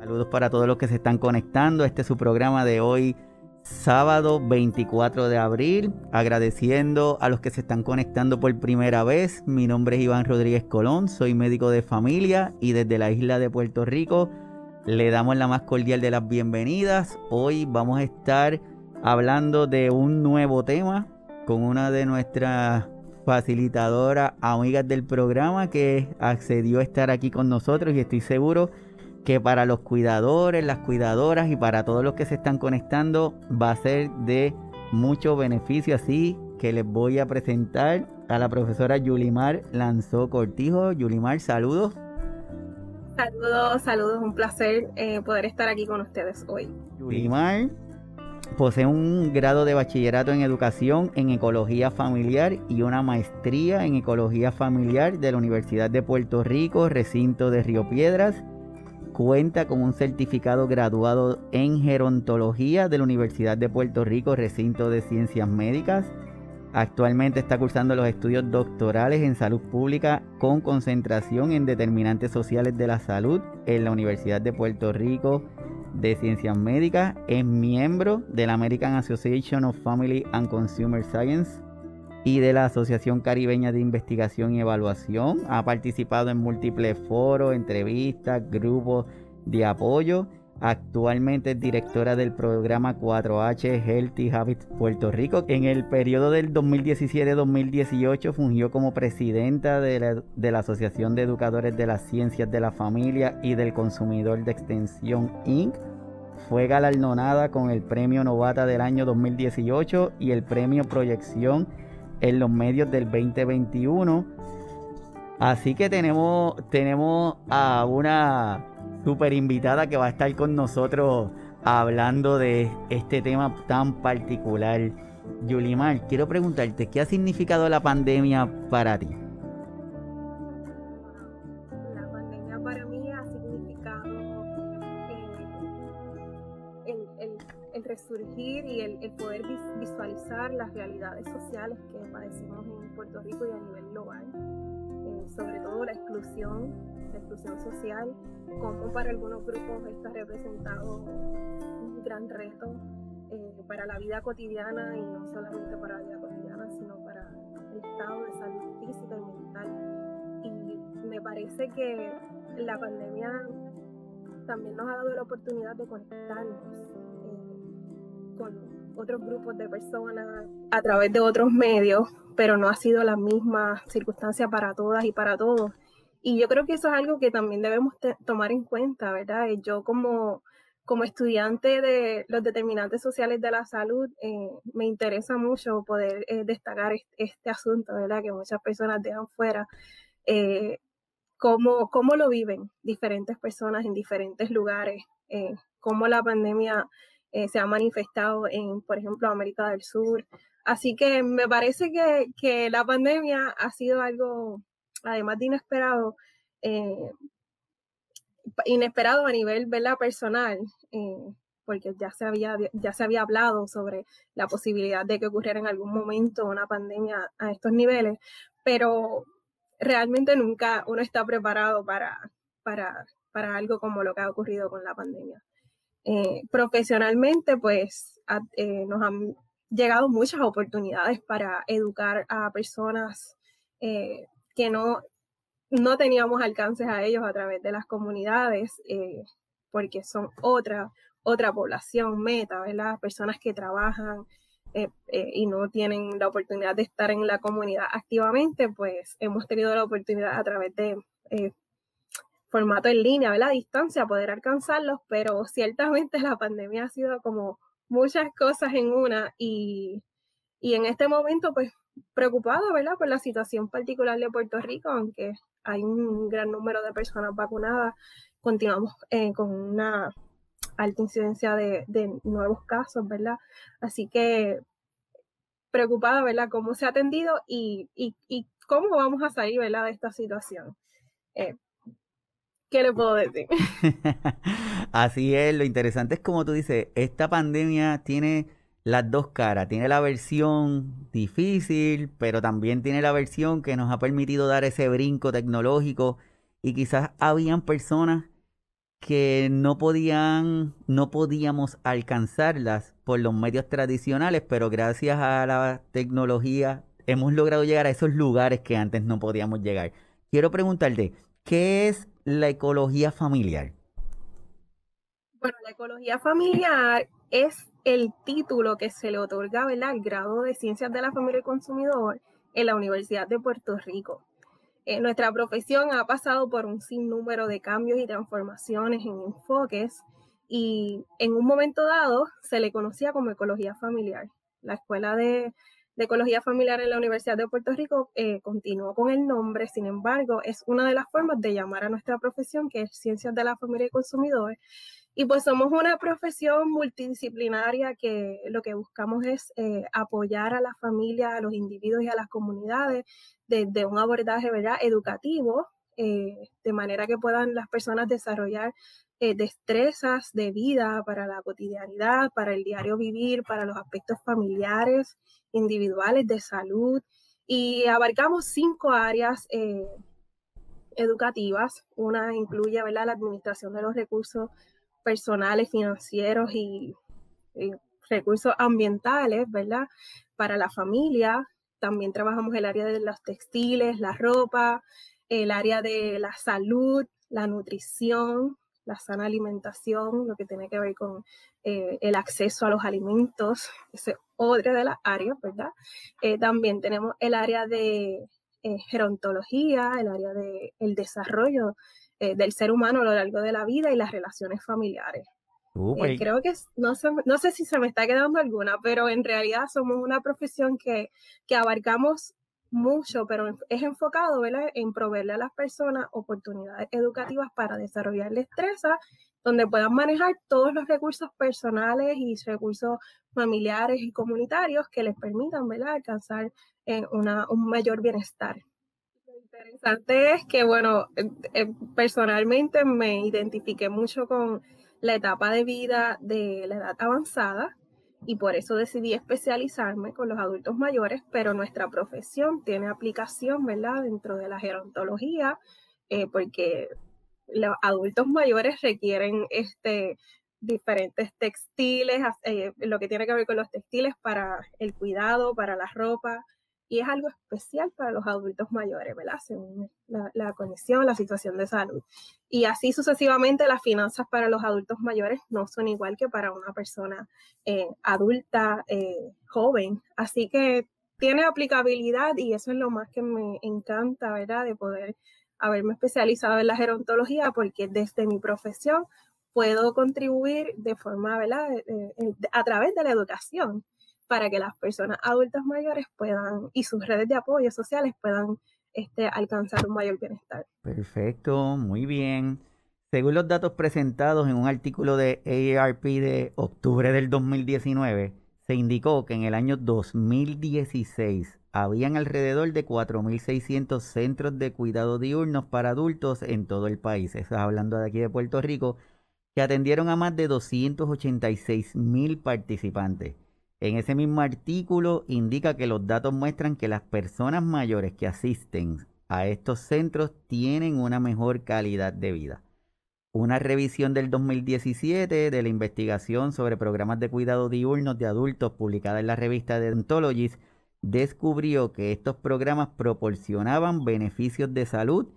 Saludos para todos los que se están conectando. Este es su programa de hoy, sábado 24 de abril. Agradeciendo a los que se están conectando por primera vez. Mi nombre es Iván Rodríguez Colón, soy médico de familia y desde la isla de Puerto Rico le damos la más cordial de las bienvenidas. Hoy vamos a estar hablando de un nuevo tema con una de nuestras facilitadoras, amigas del programa que accedió a estar aquí con nosotros y estoy seguro para los cuidadores, las cuidadoras y para todos los que se están conectando va a ser de mucho beneficio. Así que les voy a presentar a la profesora Yulimar Lanzó Cortijo. Yulimar, saludos. Saludos, saludos, un placer eh, poder estar aquí con ustedes hoy. Yulimar posee un grado de bachillerato en educación en ecología familiar y una maestría en ecología familiar de la Universidad de Puerto Rico, recinto de Río Piedras Cuenta con un certificado graduado en gerontología de la Universidad de Puerto Rico, recinto de ciencias médicas. Actualmente está cursando los estudios doctorales en salud pública con concentración en determinantes sociales de la salud en la Universidad de Puerto Rico de Ciencias Médicas. Es miembro de la American Association of Family and Consumer Science y de la Asociación Caribeña de Investigación y Evaluación. Ha participado en múltiples foros, entrevistas, grupos de apoyo. Actualmente es directora del programa 4H Healthy Habits Puerto Rico. En el periodo del 2017-2018 fungió como presidenta de la, de la, Asociación de Educadores de las Ciencias de la Familia y del Consumidor de Extensión Inc. Fue galardonada con el Premio Novata del año 2018 y el Premio Proyección en los medios del 2021. Así que tenemos, tenemos a una super invitada que va a estar con nosotros hablando de este tema tan particular. Yulimar, quiero preguntarte, ¿qué ha significado la pandemia para ti? Y el, poder visualizar las realidades sociales que padecemos en Puerto Rico y a nivel global, eh, sobre todo la exclusión, la exclusión social, como para algunos grupos está representado un gran reto eh, para la vida cotidiana y no solamente para la vida cotidiana, sino para el estado de salud física y mental. Y me parece que la pandemia también nos ha dado la oportunidad de conectarnos con otros grupos de personas a través de otros medios, pero no ha sido la misma circunstancia para todas y para todos. Y yo creo que eso es algo que también debemos tomar en cuenta, ¿verdad? Yo como, como estudiante de los determinantes sociales de la salud, eh, me interesa mucho poder eh, destacar este, asunto, ¿verdad? Que muchas personas dejan fuera. Eh, cómo, cómo, lo viven diferentes personas en diferentes lugares, cómo la pandemia eh, se ha manifestado en, por ejemplo, América del Sur. Así que me parece que, que la pandemia ha sido algo, además de inesperado, eh, inesperado a nivel ¿verdad? personal, eh, porque ya se, había, ya se había hablado sobre la posibilidad de que ocurriera en algún momento una pandemia a estos niveles, pero realmente nunca uno está preparado para, para, para algo como lo que ha ocurrido con la pandemia. Eh, profesionalmente, pues eh, nos han llegado muchas oportunidades para educar a personas eh, que no, no teníamos alcances a ellos a través de las comunidades, porque son otra, otra población meta, ¿verdad? Personas que trabajan y no tienen la oportunidad de estar en la comunidad activamente, pues hemos tenido la oportunidad a través de formato en línea, ¿verdad? A distancia, poder alcanzarlos, pero ciertamente la pandemia ha sido como muchas cosas en una y, en este momento pues preocupado, ¿verdad? Por la situación particular de Puerto Rico, aunque hay un gran número de personas vacunadas, continuamos eh, con una alta incidencia de, nuevos casos, ¿verdad? Así que preocupada, ¿verdad? Cómo se ha atendido y, cómo vamos a salir, ¿verdad? De esta situación. Eh, ¿Qué le puedo decir? Así es, lo interesante es como tú dices, esta pandemia tiene las dos caras, tiene la versión difícil, pero también tiene la versión que nos ha permitido dar ese brinco tecnológico y quizás habían personas que no podían, no podíamos alcanzarlas por los medios tradicionales, pero gracias a la tecnología hemos logrado llegar a esos lugares que antes no podíamos llegar. Quiero preguntarte, ¿qué es la ecología familiar? Bueno, la ecología familiar es el título que se le otorga al grado de Ciencias de la Familia y Consumidor en la Universidad de Puerto Rico. Eh, nuestra profesión ha pasado por un sinnúmero de cambios y transformaciones en enfoques y en un momento dado se le conocía como ecología familiar. La Escuela de, Ecología Familiar en la Universidad de Puerto Rico eh, continuó con el nombre, sin embargo, es una de las formas de llamar a nuestra profesión, que es Ciencias de la Familia y Consumidor, y pues somos una profesión multidisciplinaria que lo que buscamos es eh, apoyar a la familia, a los individuos y a las comunidades desde un abordaje ¿verdad? educativo, eh, de manera que puedan las personas desarrollar eh, destrezas de vida para la cotidianidad, para el diario vivir, para los aspectos familiares, individuales, de salud. Y abarcamos cinco áreas educativas. Una incluye ¿verdad? la administración de los recursos personales, financieros y, recursos ambientales, ¿verdad? Para la familia. También trabajamos el área de los textiles, la ropa, el área de la salud, la nutrición, la sana alimentación, lo que tiene que ver con eh, el acceso a los alimentos, ese es otra de las áreas, ¿verdad? Eh, también tenemos el área de eh, gerontología, el área del el desarrollo del ser humano a lo largo de la vida y las relaciones familiares. Eh, creo que no sé, no sé si se me está quedando alguna, pero en realidad somos una profesión que, que abarcamos mucho, pero es enfocado en proveerle a las personas oportunidades educativas para desarrollar destrezas donde puedan manejar todos los recursos personales y recursos familiares y comunitarios que les permitan ¿verdad? alcanzar eh, una, un mayor bienestar interesante es que, bueno, eh, eh, personalmente me identifiqué mucho con la etapa de vida de la edad avanzada y por eso decidí especializarme con los adultos mayores, pero nuestra profesión tiene aplicación, ¿verdad?, dentro de la gerontología, eh, porque los adultos mayores requieren este, diferentes textiles, lo que tiene que ver con los textiles para el cuidado, para la ropa, y es algo especial para los adultos mayores, ¿verdad? Según la, la, condición, la situación de salud. Y así sucesivamente las finanzas para los adultos mayores no son igual que para una persona eh, adulta, eh, joven. Así que tiene aplicabilidad y eso es lo más que me encanta, ¿verdad? De poder haberme especializado en la gerontología porque desde mi profesión puedo contribuir de forma, ¿verdad? a través de la educación para que las personas adultas mayores puedan y sus redes de apoyo sociales puedan este, alcanzar un mayor bienestar. Perfecto, muy bien. Según los datos presentados en un artículo de AARP de octubre del 2019, se indicó que en el año 2016 habían alrededor de 4.600 centros de cuidado diurnos para adultos en todo el país. Eso hablando de aquí de Puerto Rico, que atendieron a más de 286.000 participantes. En ese mismo artículo indica que los datos muestran que las personas mayores que asisten a estos centros tienen una mejor calidad de vida. Una revisión del 2017 de la investigación sobre programas de cuidado diurnos de adultos publicada en la revista de Ontologist descubrió que estos programas proporcionaban beneficios de salud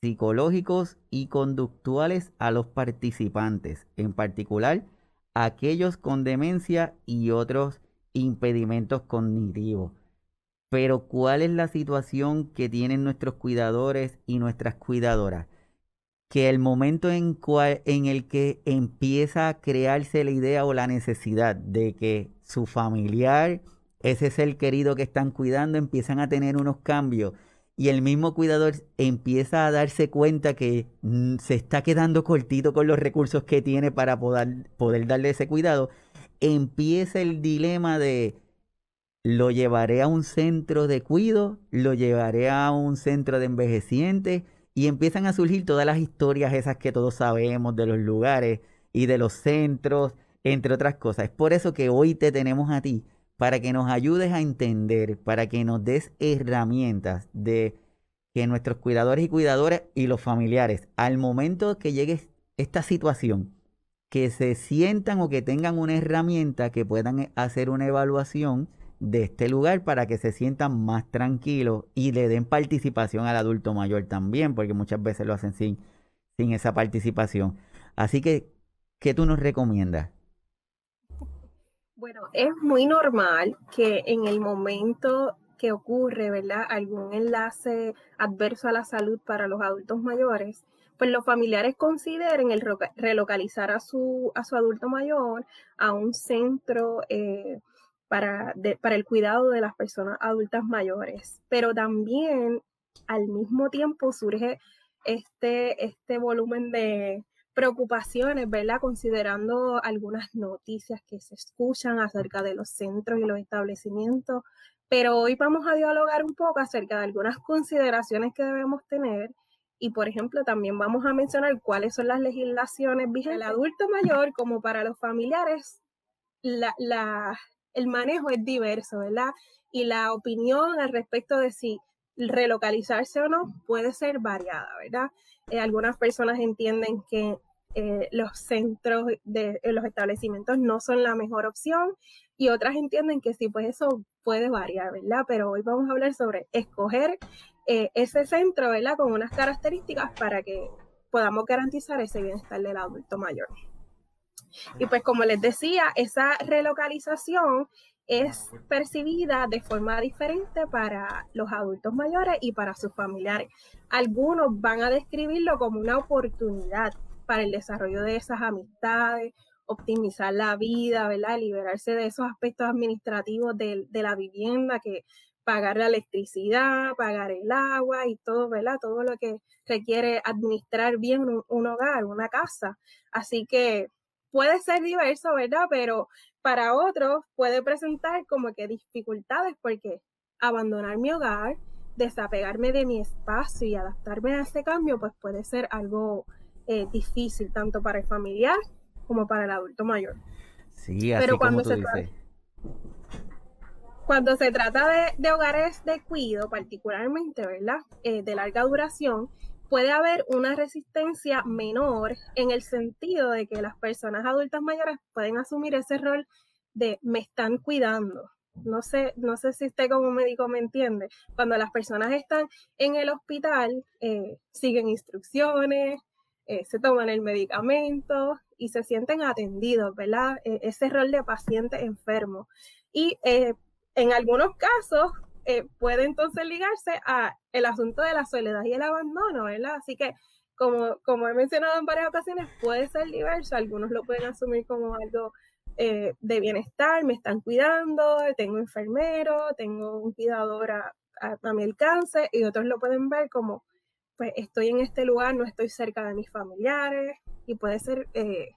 psicológicos y conductuales a los participantes, en particular aquellos con demencia y otros impedimentos cognitivos. Pero ¿cuál es la situación que tienen nuestros cuidadores y nuestras cuidadoras? Que el momento en, el que empieza a crearse la idea o la necesidad de que su familiar, ese ser querido que están cuidando, empiezan a tener unos cambios y el mismo cuidador empieza a darse cuenta que mm, se está quedando cortito con los recursos que tiene para poder, poder darle ese cuidado, empieza el dilema de lo llevaré a un centro de cuido, lo llevaré a un centro de envejecientes y empiezan a surgir todas las historias esas que todos sabemos de los lugares y de los centros, entre otras cosas. Es por eso que hoy te tenemos a ti, para que nos ayudes a entender, para que nos des herramientas de que nuestros cuidadores y cuidadoras y los familiares, al momento que llegues esta situación, que se sientan o que tengan una herramienta que puedan eh, hacer una evaluación de este lugar para que se sientan más tranquilos y le den participación al adulto mayor también, porque muchas veces lo hacen sin, sin esa participación. Así que, ¿qué tú nos recomiendas? Bueno, es muy normal que en el momento que ocurre, ¿verdad? Algún enlace adverso a la salud para los adultos mayores, pues los familiares consideren el relocalizar a su, a su adulto mayor a un centro eh, para, para el cuidado de las personas adultas mayores. Pero también al mismo tiempo surge este, este volumen de preocupaciones, ¿verdad? Considerando algunas noticias que se escuchan acerca de los centros y los establecimientos. Pero hoy vamos a dialogar un poco acerca de algunas consideraciones que debemos tener y, por ejemplo, también vamos a mencionar cuáles son las legislaciones vigentes. El adulto mayor, como para los familiares, la, el manejo es diverso, ¿verdad? Y la opinión al respecto de si relocalizarse o no puede ser variada, ¿verdad? Eh, algunas personas entienden que eh, los centros de los establecimientos no son la mejor opción y otras entienden que sí, pues eso puede variar, ¿verdad? Pero hoy vamos a hablar sobre escoger eh, ese centro, ¿verdad? Con unas características para que podamos garantizar ese bienestar del adulto mayor. Y pues como les decía, esa relocalización es percibida de forma diferente para los adultos mayores y para sus familiares. Algunos van a describirlo como una oportunidad para el desarrollo de esas amistades, optimizar la vida, ¿verdad? Liberarse de esos aspectos administrativos de, la vivienda, que pagar la electricidad, pagar el agua y todo, ¿verdad? Todo lo que requiere administrar bien un hogar, una casa. Así que puede ser diverso, ¿verdad? Pero para otros puede presentar como que dificultades porque abandonar mi hogar, desapegarme de mi espacio y adaptarme a ese cambio, pues puede ser algo eh, difícil tanto para el familiar como para el adulto mayor. Sí, así Pero cuando como tú se dices. cuando se trata de, hogares de cuido, particularmente, ¿verdad? Eh, de larga duración, puede haber una resistencia menor en el sentido de que las personas adultas mayores pueden asumir ese rol de me están cuidando. No sé, no sé si usted como médico me entiende. Cuando las personas están en el hospital, eh, siguen instrucciones, eh, se toman el medicamento y se sienten atendidos, ¿verdad? E, ese rol de paciente enfermo. Y eh, en algunos casos, eh, puede entonces ligarse a el asunto de la soledad y el abandono, ¿verdad? Así que, como, como he mencionado en varias ocasiones, puede ser diverso. Algunos lo pueden asumir como algo de bienestar, me están cuidando, tengo enfermero, tengo un cuidador a, mi alcance, y otros lo pueden ver como, pues estoy en este lugar, no estoy cerca de mis familiares, y puede ser eh,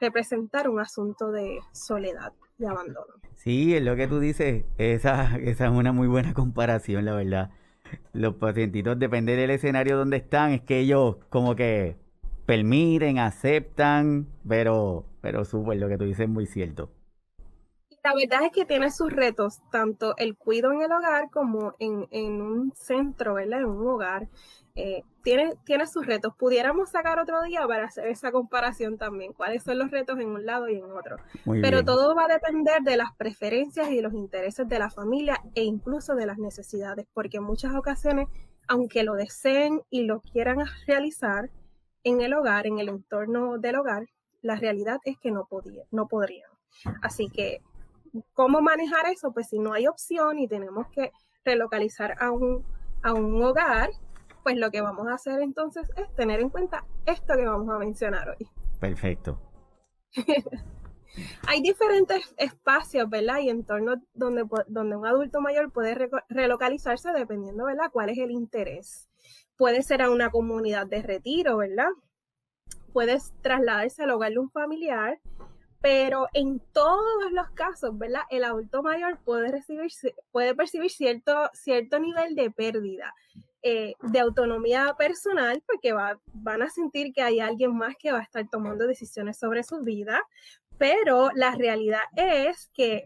representar un asunto de soledad, de abandono. Sí, es lo que tú dices, esa, esa es una muy buena comparación, la verdad. Los pacientitos, depende del escenario donde están, es que ellos como que permiten, aceptan, pero, pero súper, lo que tú dices es muy cierto. La verdad es que tiene sus retos, tanto el cuido en el hogar como en, en un centro, ¿verdad? En un hogar. Eh, tiene, tiene sus retos. Pudiéramos sacar otro día para hacer esa comparación también, cuáles son los retos en un lado y en otro. Pero todo va a depender de las preferencias y los intereses de la familia e incluso de las necesidades, porque en muchas ocasiones, aunque lo deseen y lo quieran realizar en el hogar, en el entorno del hogar, la realidad es que no, podía, no podrían. Así que, ¿cómo manejar eso? Pues si no hay opción y tenemos que relocalizar a un, a un hogar, pues lo que vamos a hacer entonces es tener en cuenta esto que vamos a mencionar hoy. Perfecto. Hay diferentes espacios, ¿verdad? Y entornos donde, donde un adulto mayor puede relocalizarse dependiendo, ¿verdad? ¿Cuál es el interés? Puede ser a una comunidad de retiro, ¿verdad? Puedes trasladarse al hogar de un familiar, pero en todos los casos, ¿verdad? El adulto mayor puede, percibir cierto, cierto nivel de pérdida eh, de autonomía personal, porque van a sentir que hay alguien más que va a estar tomando decisiones sobre su vida, pero la realidad es que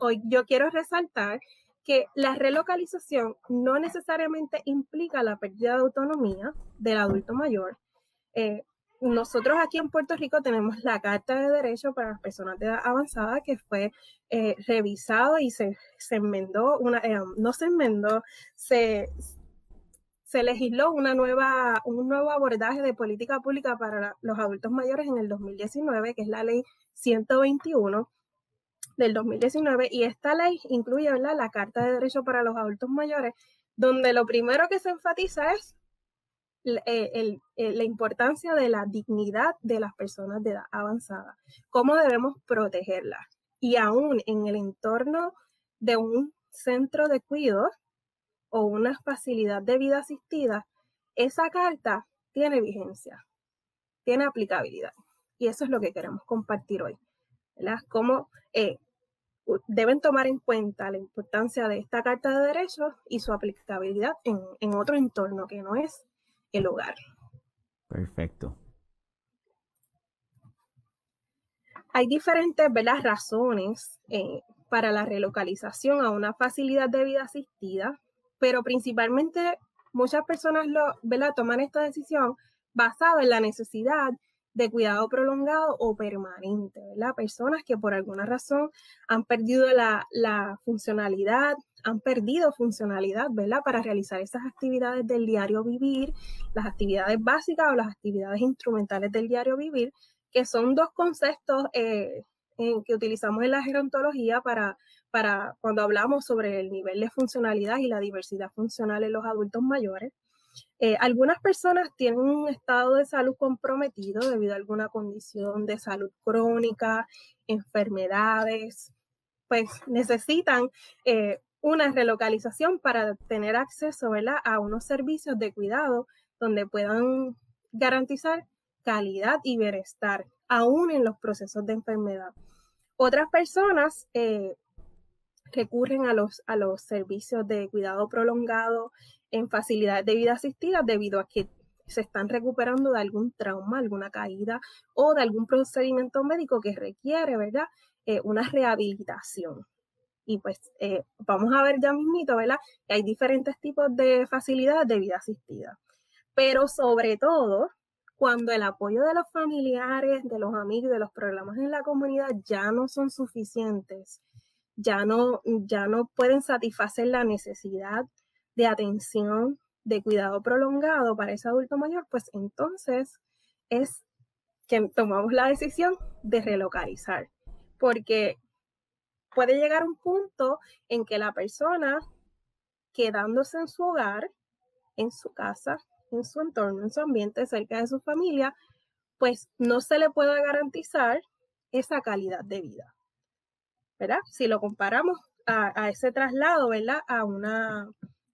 hoy yo quiero resaltar que la relocalización no necesariamente implica la pérdida de autonomía del adulto mayor. Eh, nosotros aquí en Puerto Rico tenemos la Carta de Derechos para las Personas de Edad Avanzada que fue eh, revisado y se, se enmendó, una, eh, no se enmendó, se, se legisló una nueva, un nuevo abordaje de política pública para los adultos mayores en el 2019, que es la ley 121 del 2019, y esta ley incluye la Carta de Derechos para los Adultos Mayores, donde lo primero que se enfatiza es eh, eh, la importancia de la dignidad de las personas de edad avanzada, cómo debemos protegerlas. Y aún en el entorno de un centro de cuidado o una facilidad de vida asistida, esa carta tiene vigencia, tiene aplicabilidad. Y eso es lo que queremos compartir hoy. ¿verdad? Cómo eh, deben tomar en cuenta la importancia de esta Carta de Derechos y su aplicabilidad en, en otro entorno que no es el hogar. Perfecto. Hay diferentes razones eh, para la relocalización a una facilidad de vida asistida, pero principalmente muchas personas lo, toman esta decisión basada en la necesidad de cuidado prolongado o permanente, ¿verdad? Personas que por alguna razón han perdido la, la funcionalidad, han perdido funcionalidad, ¿verdad? Para realizar esas actividades del diario vivir, las actividades básicas o las actividades instrumentales del diario vivir, que son dos conceptos eh, que utilizamos en la gerontología para, para cuando hablamos sobre el nivel de funcionalidad y la diversidad funcional en los adultos mayores. Eh, algunas personas tienen un estado de salud comprometido debido a alguna condición de salud crónica, enfermedades, pues necesitan eh, una relocalización para tener acceso a unos servicios de cuidado donde puedan garantizar calidad y bienestar, aún en los procesos de enfermedad. Otras personas eh, recurren a los, a los servicios de cuidado prolongado en facilidades de vida asistida debido a que se están recuperando de algún trauma, alguna caída o de algún procedimiento médico que requiere, ¿verdad? Eh, una rehabilitación. Y pues eh, vamos a ver ya mismito, ¿verdad? Que hay diferentes tipos de facilidades de vida asistida. Pero sobre todo, cuando el apoyo de los familiares, de los amigos, de los programas en la comunidad ya no son suficientes, ya no, ya no pueden satisfacer la necesidad de atención, de cuidado prolongado para ese adulto mayor, pues entonces es que tomamos la decisión de relocalizar, porque puede llegar un punto en que la persona, quedándose en su hogar, en su casa, en su entorno, en su ambiente, cerca de su familia, pues no se le pueda garantizar esa calidad de vida. ¿Verdad? Si lo comparamos a, ese traslado, ¿verdad? A una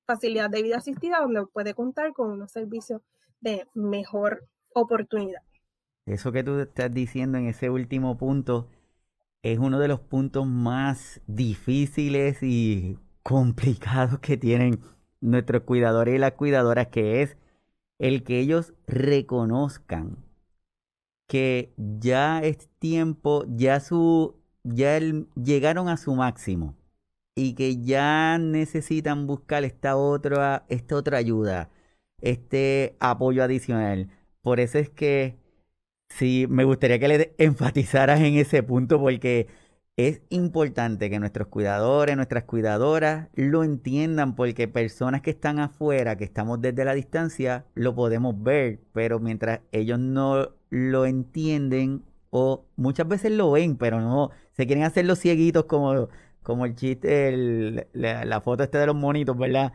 facilidad de vida asistida donde puede contar con unos servicios de mejor oportunidad. Eso que tú estás diciendo en ese último punto es uno de los puntos más difíciles y complicados que tienen nuestros cuidadores y las cuidadoras, que es el que ellos reconozcan que ya es tiempo, ya su, ya llegaron a su máximo y que ya necesitan buscar esta otra, esta otra ayuda, este apoyo adicional. Por eso es que sí, me gustaría que le enfatizaras en ese punto porque es importante que nuestros cuidadores, nuestras cuidadoras lo entiendan porque personas que están afuera, que estamos desde la distancia, lo podemos ver, pero mientras ellos no lo entienden o muchas veces lo ven, pero no se quieren hacer los cieguitos como como el chiste, la, foto este de los monitos, ¿verdad?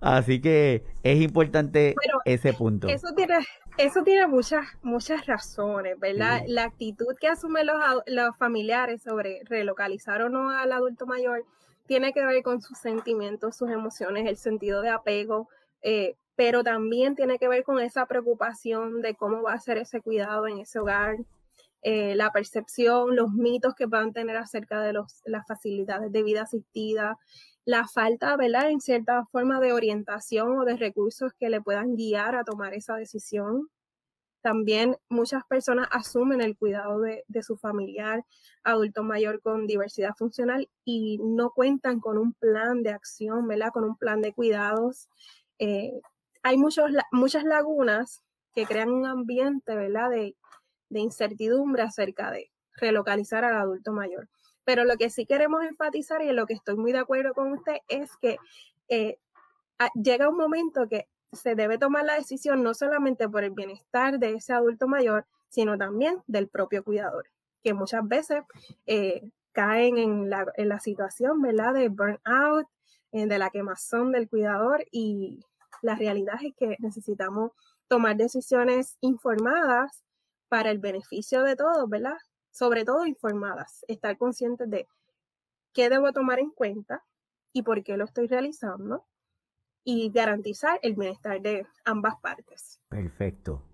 Así que es importante ese punto. Eso tiene, eso tiene muchas, muchas razones, ¿verdad? La actitud que asumen los, los familiares sobre relocalizar o no al adulto mayor tiene que ver con sus sentimientos, sus emociones, el sentido de apego, eh, pero también tiene que ver con esa preocupación de cómo va a ser ese cuidado en ese hogar, eh, la percepción, los mitos que puedan tener acerca de los, las facilidades de vida asistida, la falta, ¿verdad?, en cierta forma de orientación o de recursos que le puedan guiar a tomar esa decisión. También muchas personas asumen el cuidado de, su familiar adulto mayor con diversidad funcional y no cuentan con un plan de acción, ¿verdad? Con un plan de cuidados. Eh, hay muchos, muchas lagunas que crean un ambiente, ¿verdad?, de, de incertidumbre acerca de relocalizar al adulto mayor. Pero lo que sí queremos enfatizar y en lo que estoy muy de acuerdo con usted es que eh, llega un momento que se debe tomar la decisión no solamente por el bienestar de ese adulto mayor, sino también del propio cuidador, que muchas veces eh, caen en la, en la, situación, ¿verdad?, de burnout, eh, de la quemazón del cuidador y la realidad es que necesitamos tomar decisiones informadas para el beneficio de todos, ¿verdad? Sobre todo informadas, estar conscientes de qué debo tomar en cuenta y por qué lo estoy realizando y garantizar el bienestar de ambas partes. Perfecto.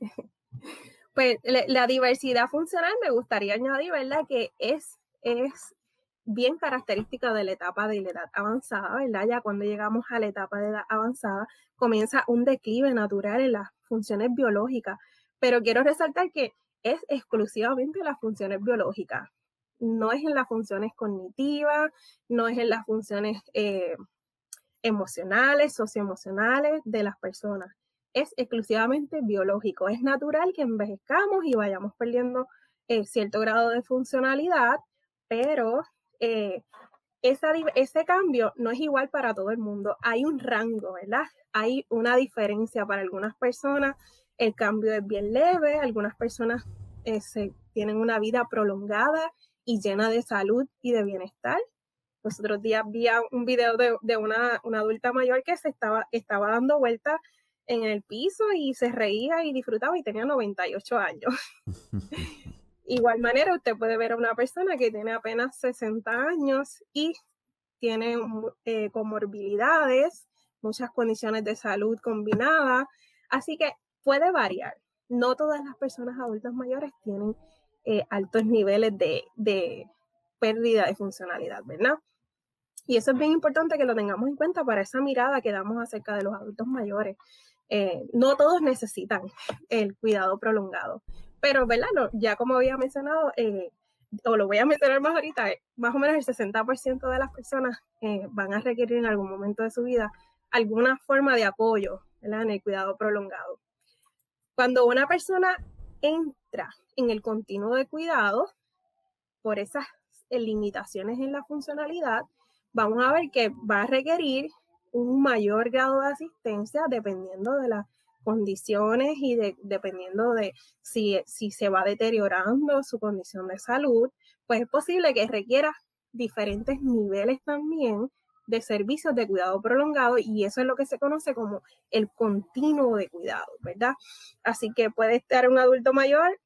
Pues la, diversidad funcional me gustaría añadir, ¿verdad? Que es, es bien característica de la etapa de la edad avanzada, ¿verdad? Ya cuando llegamos a la etapa de edad avanzada, comienza un declive natural en las funciones biológicas. Pero quiero resaltar que es exclusivamente las funciones biológicas, no es en las funciones cognitivas, no es en las funciones eh, emocionales, socioemocionales de las personas. Es exclusivamente biológico. Es natural que envejezcamos y vayamos perdiendo eh, cierto grado de funcionalidad, pero eh, ese cambio no es igual para todo el mundo. Hay un rango, ¿verdad? Hay una diferencia para algunas personas. El cambio es bien leve, algunas personas eh, tienen una vida prolongada y llena de salud y de bienestar. Los otros días vi un video de, una, adulta mayor que se estaba, estaba dando vueltas en el piso y se reía y disfrutaba y tenía 98 años. Igual manera, usted puede ver a una persona que tiene apenas 60 años y tiene eh, comorbilidades, muchas condiciones de salud combinadas, así que puede variar. No todas las personas adultas mayores tienen eh, altos niveles de, de pérdida de funcionalidad, ¿verdad? Y eso es bien importante que lo tengamos en cuenta para esa mirada que damos acerca de los adultos mayores. Eh, no todos necesitan el cuidado prolongado. Pero, ¿verdad? ya como había mencionado, eh, o lo voy a mencionar más ahorita, más o menos el 60% de las personas van a requerir en algún momento de su vida alguna forma de apoyo ¿verdad? en el cuidado prolongado. Cuando una persona entra en el continuo de cuidado, por esas limitaciones en la funcionalidad, vamos a ver que va a requerir un mayor grado de asistencia dependiendo de la condiciones y de, dependiendo de si, si se va deteriorando su condición de salud, pues es posible que requiera diferentes niveles también de servicios de cuidado prolongado y eso es lo que se conoce como el continuo de cuidado, ¿verdad? Así que puede estar un adulto mayor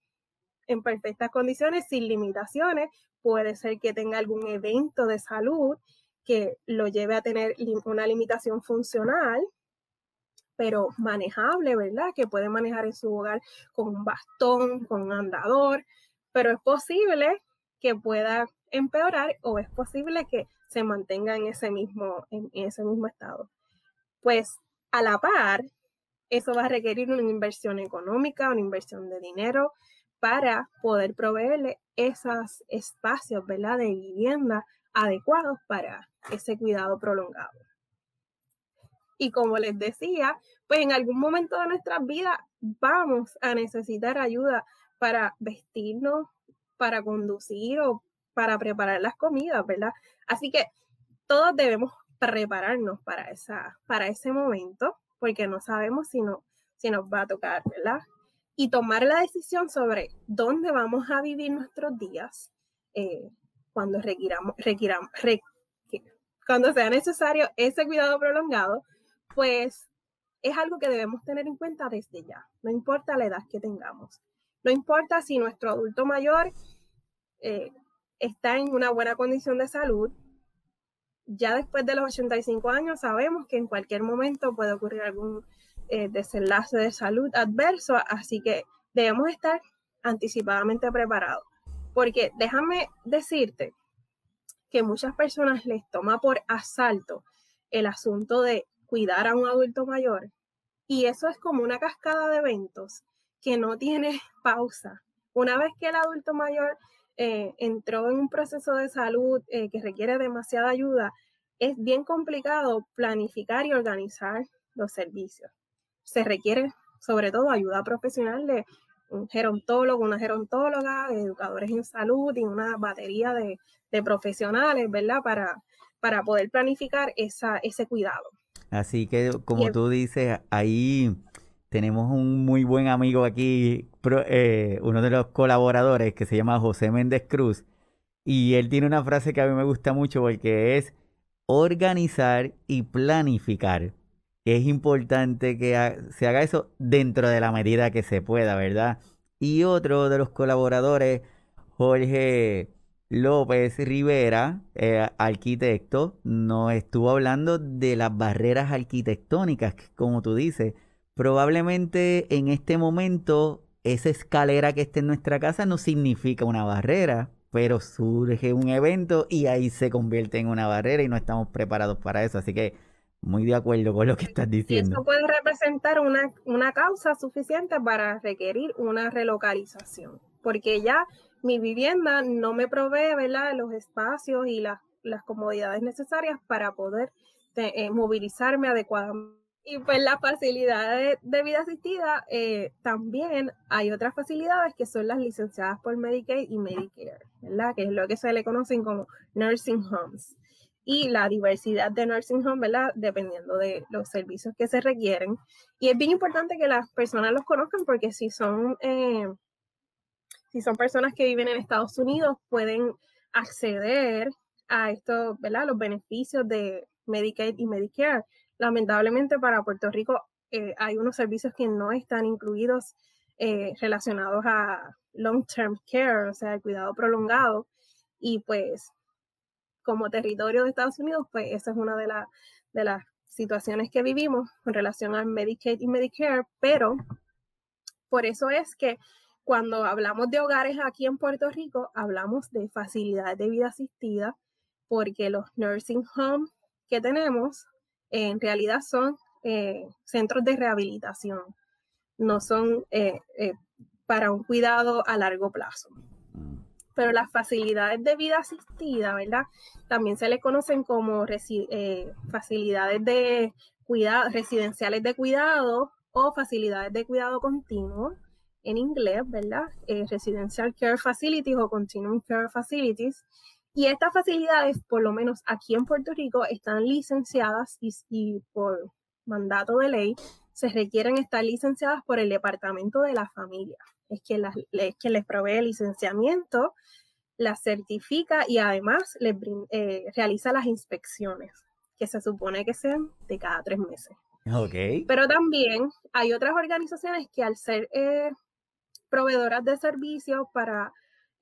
en perfectas condiciones, sin limitaciones, puede ser que tenga algún evento de salud que lo lleve a tener una limitación funcional, pero manejable, ¿verdad? Que puede manejar en su hogar con un bastón, con un andador, pero es posible que pueda empeorar o es posible que se mantenga en ese mismo, en ese mismo estado. Pues a la par, eso va a requerir una inversión económica, una inversión de dinero para poder proveerle esos espacios, ¿verdad? De vivienda adecuados para ese cuidado prolongado. Y como les decía, pues en algún momento de nuestras vidas vamos a necesitar ayuda para vestirnos, para conducir o para preparar las comidas, ¿verdad? Así que todos debemos prepararnos para, esa, para ese momento, porque no sabemos si, no, si nos va a tocar, ¿verdad? Y tomar la decisión sobre dónde vamos a vivir nuestros días eh, cuando requiramos, requiramos, cuando sea necesario ese cuidado prolongado, pues es algo que debemos tener en cuenta desde ya, no importa la edad que tengamos. No importa si nuestro adulto mayor eh, está en una buena condición de salud, ya después de los 85 años sabemos que en cualquier momento puede ocurrir algún eh, desenlace de salud adverso, así que debemos estar anticipadamente preparados. Porque déjame decirte que muchas personas les toma por asalto el asunto de cuidar a un adulto mayor. Y eso es como una cascada de eventos que no tiene pausa. Una vez que el adulto mayor eh, entró en un proceso de salud eh, que requiere demasiada ayuda, es bien complicado planificar y organizar los servicios. Se requiere sobre todo ayuda profesional de un gerontólogo, una gerontóloga, educadores en salud y una batería de, profesionales, ¿verdad? Para, para poder planificar esa, ese cuidado. Así que, como tú dices, ahí tenemos un muy buen amigo aquí, eh, uno de los colaboradores que se llama José Méndez Cruz, y él tiene una frase que a mí me gusta mucho porque es organizar y planificar. Es importante que se haga eso dentro de la medida que se pueda, ¿verdad? Y otro de los colaboradores, Jorge López Rivera, eh, arquitecto, nos estuvo hablando de las barreras arquitectónicas, como tú dices. Probablemente en este momento esa escalera que está en nuestra casa no significa una barrera, pero surge un evento y ahí se convierte en una barrera y no estamos preparados para eso. Así que muy de acuerdo con lo que estás diciendo. eso puede representar una, una causa suficiente para requerir una relocalización, porque ya mi vivienda no me provee ¿verdad? los espacios y las, las comodidades necesarias para poder eh, movilizarme adecuadamente. Y pues las facilidades de vida asistida, eh, también hay otras facilidades que son las licenciadas por Medicaid y Medicare, ¿verdad? Que es lo que se le conocen como nursing homes. Y la diversidad de nursing homes, ¿verdad? Dependiendo de los servicios que se requieren. Y es bien importante que las personas los conozcan porque si son eh, si son personas que viven en Estados Unidos, pueden acceder a esto, ¿verdad? Los beneficios de Medicaid y Medicare. Lamentablemente para Puerto Rico eh, hay unos servicios que no están incluidos eh, relacionados a long-term care, o sea, el cuidado prolongado. Y pues como territorio de Estados Unidos, pues esa es una de, de las situaciones que vivimos con relación a Medicaid y Medicare, pero por eso es que cuando hablamos de hogares aquí en Puerto Rico, hablamos de facilidades de vida asistida, porque los nursing homes que tenemos en realidad son eh, centros de rehabilitación, no son eh, eh, para un cuidado a largo plazo. Pero las facilidades de vida asistida, ¿verdad? También se le conocen como facilidades de cuidado, residenciales de cuidado o facilidades de cuidado continuo en inglés, ¿verdad? Residential Care Facilities o Continuum Care Facilities. Y estas facilidades, por lo menos aquí en Puerto Rico, están licenciadas y, por mandato de ley se requieren estar licenciadas por el Departamento de la Familia. Es quien, las, es quien les provee el licenciamiento, las certifica y además les eh, realiza las inspecciones, que se supone que sean de cada tres meses. Okay. Pero también hay otras organizaciones que al ser eh, proveedoras de servicios para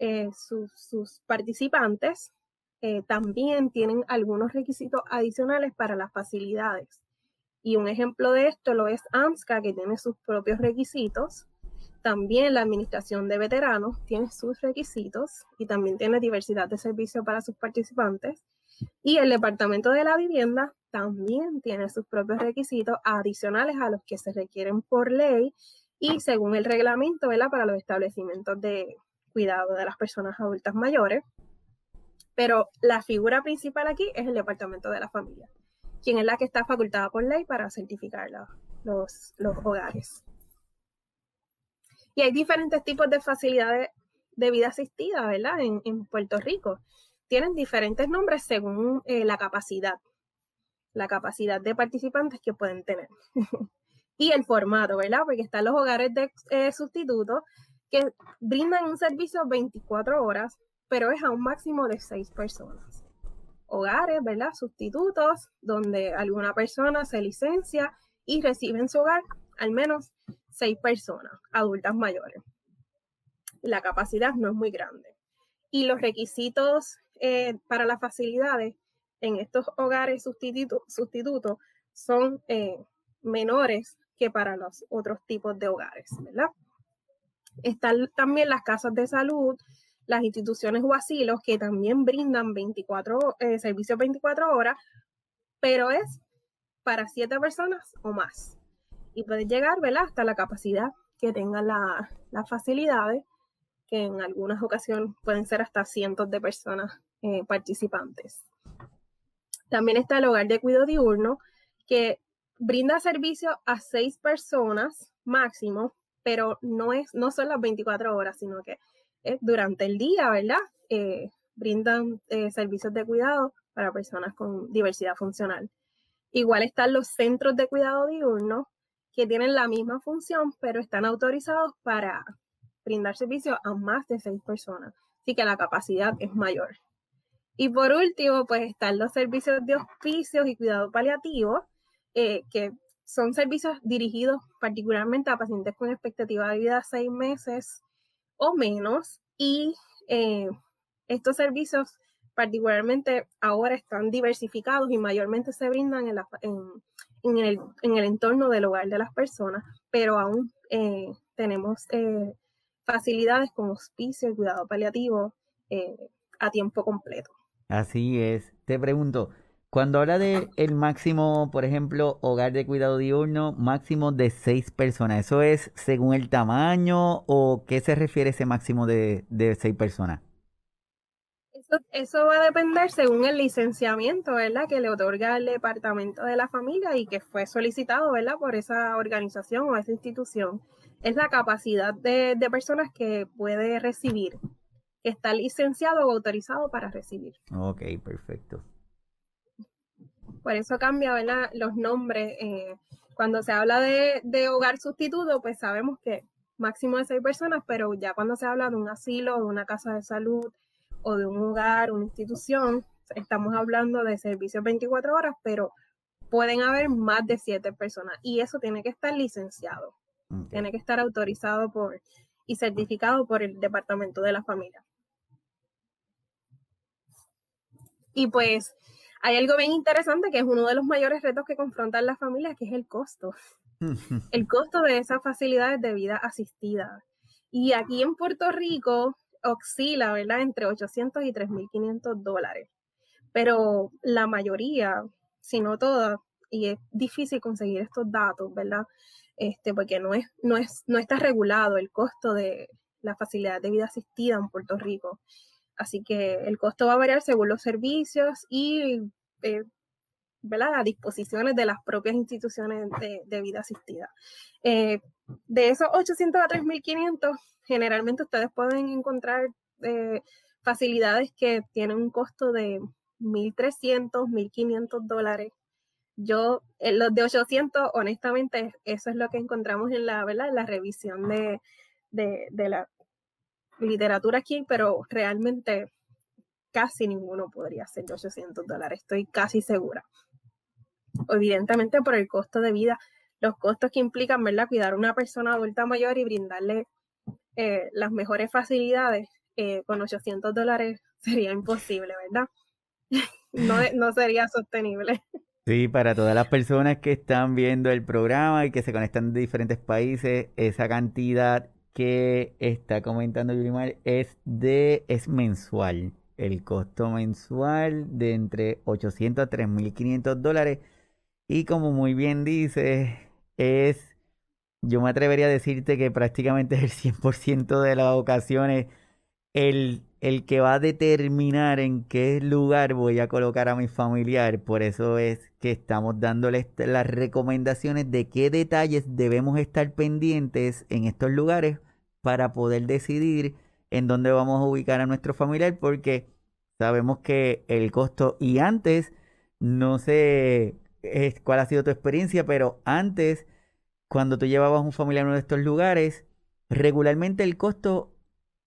eh, sus, participantes. Eh, también tienen algunos requisitos adicionales para las facilidades. Y un ejemplo de esto lo es AMSCA, que tiene sus propios requisitos. También la Administración de Veteranos tiene sus requisitos y también tiene diversidad de servicios para sus participantes. Y el Departamento de la Vivienda también tiene sus propios requisitos adicionales a los que se requieren por ley y según el reglamento, ¿verdad? Para los establecimientos de cuidado de las personas adultas mayores. Pero la figura principal aquí es el Departamento de la Familia, quien es la que está facultada por ley para certificar los, los hogares. Y hay diferentes tipos de facilidades de vida asistida, ¿verdad? En, en Puerto Rico. Tienen diferentes nombres según eh, la capacidad, la capacidad de participantes que pueden tener. y el formato, ¿verdad? Porque están los hogares de eh, sustitutos que brindan un servicio 24 horas, pero es a un máximo de 6 personas. Hogares, ¿verdad? Sustitutos, donde alguna persona se licencia y recibe en su hogar al menos 6 personas, adultas mayores. La capacidad no es muy grande. Y los requisitos eh, para las facilidades en estos hogares sustitutos son eh, menores que para los otros tipos de hogares, ¿verdad? Están también las casas de salud, las instituciones o asilos que también brindan 24 eh, servicios 24 horas, pero es para siete personas o más. Y puede llegar, ¿verdad? Hasta la capacidad que tengan las facilidades, que en algunas ocasiones pueden ser hasta cientos de personas eh, participantes. También está el hogar de cuidado diurno, que brinda servicio a seis personas máximo, pero no, es, no son las 24 horas, sino que es durante el día, ¿verdad? Eh, brindan eh, servicios de cuidado para personas con diversidad funcional. Igual están los centros de cuidado diurno, que tienen la misma función, pero están autorizados para brindar servicio a más de seis personas. Así que la capacidad es mayor. Y por último, pues están los servicios de hospicios y cuidado paliativo, eh, que son servicios dirigidos particularmente a pacientes con expectativa de vida de seis meses o menos. Y eh, estos servicios particularmente ahora están diversificados y mayormente se brindan en, en, el, en el, entorno del hogar de las personas, pero aún eh, tenemos facilidades como hospicio y cuidado paliativo a tiempo completo. Así es. Te pregunto, cuando habla de el máximo, por ejemplo, hogar de cuidado diurno, máximo de seis personas, ¿eso es según el tamaño o qué se refiere ese máximo de, seis personas? Eso, eso, va a depender según el licenciamiento, ¿verdad? Que le otorga el departamento de la familia y que fue solicitado, ¿verdad? Por esa organización o esa institución. Es la capacidad de, de personas que puede recibir está licenciado o autorizado para recibir. Ok, perfecto. Por eso cambia ¿verdad? los nombres. Eh, cuando se habla de, hogar sustituto, pues sabemos que máximo de seis personas, pero ya cuando se habla de un asilo, de una casa de salud o de un hogar, una institución, estamos hablando de servicios 24 horas, pero pueden haber más de siete personas y eso tiene que estar licenciado, tiene que estar autorizado por y certificado por el departamento de la familia. Y pues hay algo bien interesante que es uno de los mayores retos que confrontan las familias, que es el costo. el costo de esas facilidades de vida asistida. Y aquí en Puerto Rico oscila, ¿verdad?, entre 800 y 3.500 dólares. Pero la mayoría, si no todas, y es difícil conseguir estos datos, ¿verdad? Este, porque no, es, no, es, no está regulado el costo de la facilidad de vida asistida en Puerto Rico. Así que el costo va a variar según los servicios y eh, disposiciones de las propias instituciones de, vida asistida. Eh, de esos 800 a 3.500, generalmente ustedes pueden encontrar eh, facilidades que tienen un costo de 1.300, 1.500 dólares. Yo, los de 800, honestamente, eso es lo que encontramos en la, ¿verdad? La revisión de, de la, literatura aquí, pero realmente casi ninguno podría ser de 800 dólares, estoy casi segura. Evidentemente por el costo de vida, los costos que implican, ¿verdad? Cuidar a una persona adulta mayor y brindarle eh, las mejores facilidades eh, con 800 dólares sería imposible, ¿verdad? no, no sería sostenible. Sí, para todas las personas que están viendo el programa y que se conectan de diferentes países, esa cantidad que está comentando Yulimar es de es mensual. El costo mensual de entre 800 a 3.500 dólares. Y como muy bien dice, es, yo me atrevería a decirte que prácticamente es el 100% de las ocasiones el, el que va a determinar en qué lugar voy a colocar a mi familiar. Por eso es que estamos dándoles las recomendaciones de qué detalles debemos estar pendientes en estos lugares para poder decidir en dónde vamos a ubicar a nuestro familiar porque sabemos que el costo y antes no sé cuál ha sido tu experiencia, pero antes cuando tú llevabas un familiar a uno de estos lugares, regularmente el costo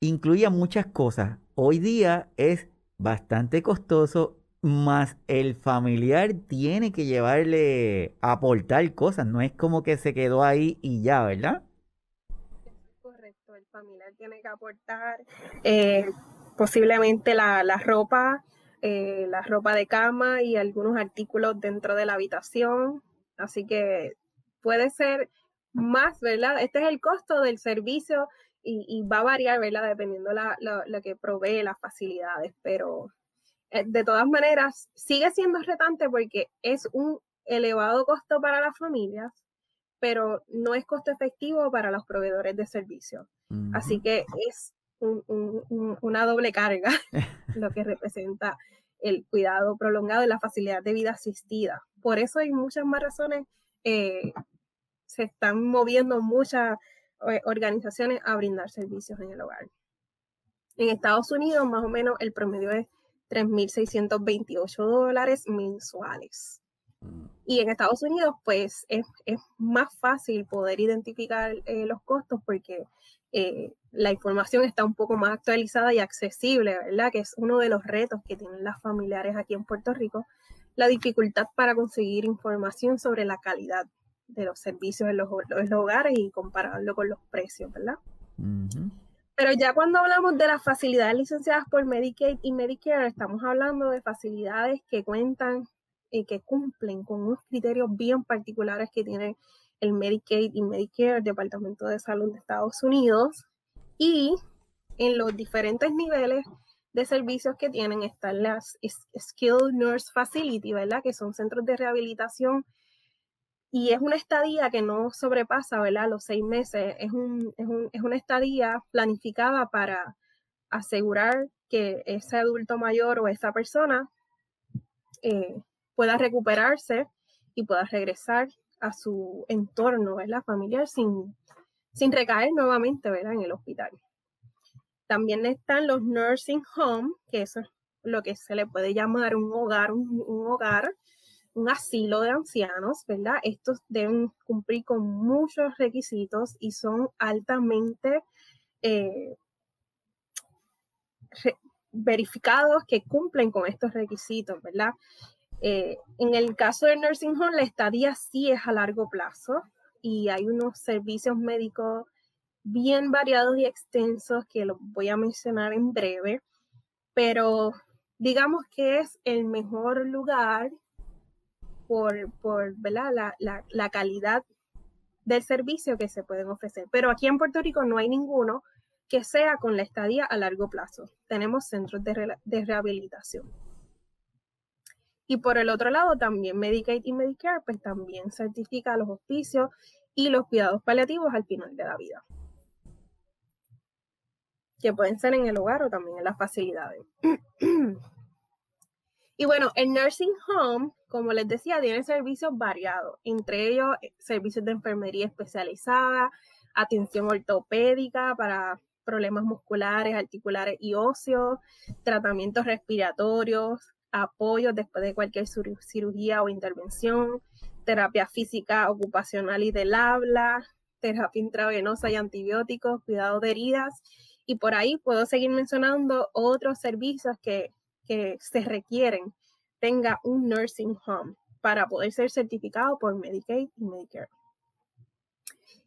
incluía muchas cosas. Hoy día es bastante costoso, más el familiar tiene que llevarle aportar cosas, no es como que se quedó ahí y ya, ¿verdad? Correcto, el familiar tiene que aportar eh, posiblemente la, ropa, eh, la ropa de cama y algunos artículos dentro de la habitación, así que puede ser más, ¿verdad? Este es el costo del servicio y, va a variar, ¿verdad? Dependiendo la, lo, que provee las facilidades, pero eh, de todas maneras sigue siendo retante porque es un elevado costo para las familias, pero no es costo efectivo para los proveedores de servicios. Así que es una doble carga lo que representa el cuidado prolongado y la facilidad de vida asistida. Por eso hay muchas más razones eh, se están moviendo muchas organizaciones a brindar servicios en el hogar. En Estados Unidos, más o menos, el promedio es 3.628 dólares mensuales. Mm. Y en Estados Unidos, pues es, más fácil poder identificar eh, los costos porque eh, la información está un poco más actualizada y accesible, ¿verdad? Que es uno de los retos que tienen las familiares aquí en Puerto Rico, la dificultad para conseguir información sobre la calidad de los servicios en los, hogares y compararlo con los precios, ¿verdad? Pero ya cuando hablamos de las facilidades licenciadas por Medicaid y Medicare, estamos hablando de facilidades que cuentan y que cumplen con unos criterios bien particulares que tiene el Medicaid y Medicare, el Departamento de Salud de Estados Unidos. Y en los diferentes niveles de servicios que tienen están las Skilled Nurse Facility, ¿verdad? Que son centros de rehabilitación y es una estadía que no sobrepasa, ¿verdad? Los seis meses. Es, un, es, un, es una estadía planificada para asegurar que ese adulto mayor o esa persona eh, pueda recuperarse y pueda regresar a su entorno ¿verdad? familiar sin, sin recaer nuevamente ¿verdad? en el hospital. También están los nursing home, que eso es lo que se le puede llamar un hogar, un hogar un asilo de ancianos, ¿verdad? Estos deben cumplir con muchos requisitos y son altamente eh, verificados que cumplen con estos requisitos, ¿verdad? Eh, en el caso del nursing home, la estadía sí es a largo plazo y hay unos servicios médicos bien variados y extensos que los voy a mencionar en breve, pero digamos que es el mejor lugar por, por La, la, calidad del servicio que se pueden ofrecer. Pero aquí en Puerto Rico no hay ninguno que sea con la estadía a largo plazo. Tenemos centros de, de rehabilitación. Y por el otro lado, también Medicaid y Medicare, pues también certifica los hospicios y los cuidados paliativos al final de la vida. Que pueden ser en el hogar o también en las facilidades. y bueno, el nursing home como les decía, tiene servicios variados, entre ellos eh, servicios de enfermería especializada, atención ortopédica para problemas musculares, articulares y óseos, tratamientos respiratorios, apoyo después de cualquier cirugía o intervención, terapia física ocupacional y del habla, terapia intravenosa y antibióticos, cuidado de heridas. Y por ahí puedo seguir mencionando otros servicios que, que se requieren tenga un nursing home para poder ser certificado por Medicaid y Medicare.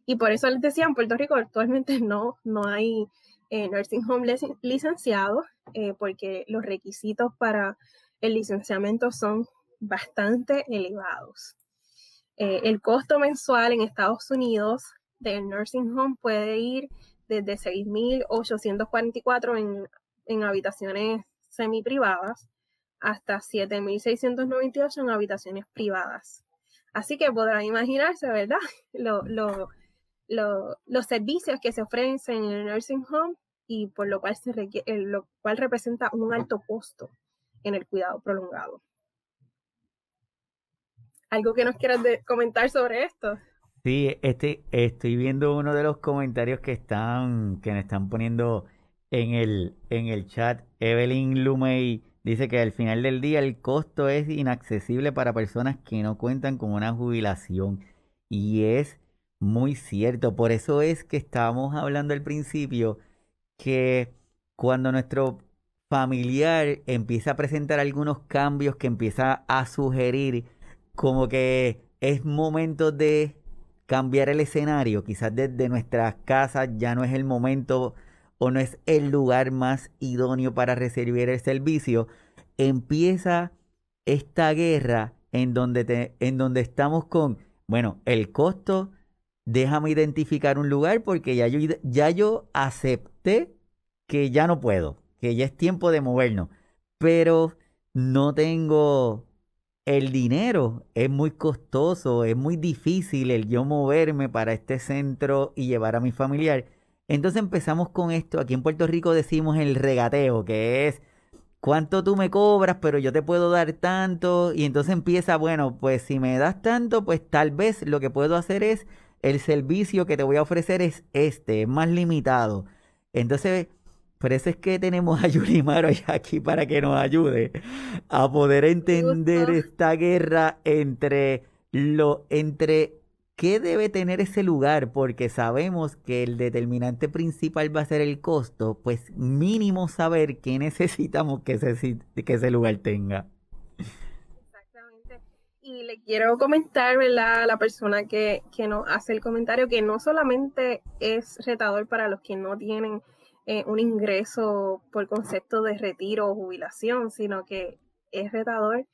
Y por eso les decía, en Puerto Rico actualmente no, no hay eh, nursing home licenciado eh, porque los requisitos para el licenciamiento son bastante elevados. Eh, el costo mensual en Estados Unidos del nursing home puede ir desde 6.844 en, en habitaciones semi privadas hasta 7.698 en habitaciones privadas. Así que podrán imaginarse, ¿verdad? los servicios que se ofrecen en el nursing home y por lo cual, se requiere, lo cual representa un alto costo en el cuidado prolongado. ¿Algo que nos quieras comentar sobre esto? Sí, este, estoy viendo uno de los comentarios que están, que me están poniendo en el, en el chat. Evelyn Lumey Dice que al final del día el costo es inaccesible para personas que no cuentan con una jubilación. Y es muy cierto. Por eso es que estábamos hablando al principio que cuando nuestro familiar empieza a presentar algunos cambios que empieza a sugerir como que es momento de cambiar el escenario, quizás desde nuestras casas ya no es el momento o no es el lugar más idóneo para recibir el servicio, empieza esta guerra en donde, en donde estamos con, bueno, el costo, déjame identificar un lugar porque ya yo, ya yo acepté que ya no puedo, que ya es tiempo de movernos, pero no tengo el dinero, es muy costoso, es muy difícil el yo moverme para este centro y llevar a mi familiar. Entonces empezamos con esto, aquí en Puerto Rico decimos el regateo, que es ¿cuánto tú me cobras? Pero yo te puedo dar tanto. Y entonces empieza, bueno, pues si me das tanto, pues tal vez lo que puedo hacer es, el servicio que te voy a ofrecer es este, es más limitado. Entonces, por eso es que tenemos a Yurimaro aquí para que nos ayude a poder entender esta guerra entre lo, entre ¿Qué debe tener ese lugar? Porque sabemos que el determinante principal va a ser el costo, pues mínimo saber qué necesitamos que ese, que ese lugar tenga. Exactamente. Y le quiero comentar, ¿verdad? A la persona que, que nos hace el comentario que no solamente es retador para los que no tienen eh, un ingreso por concepto de retiro o jubilación, sino que es retador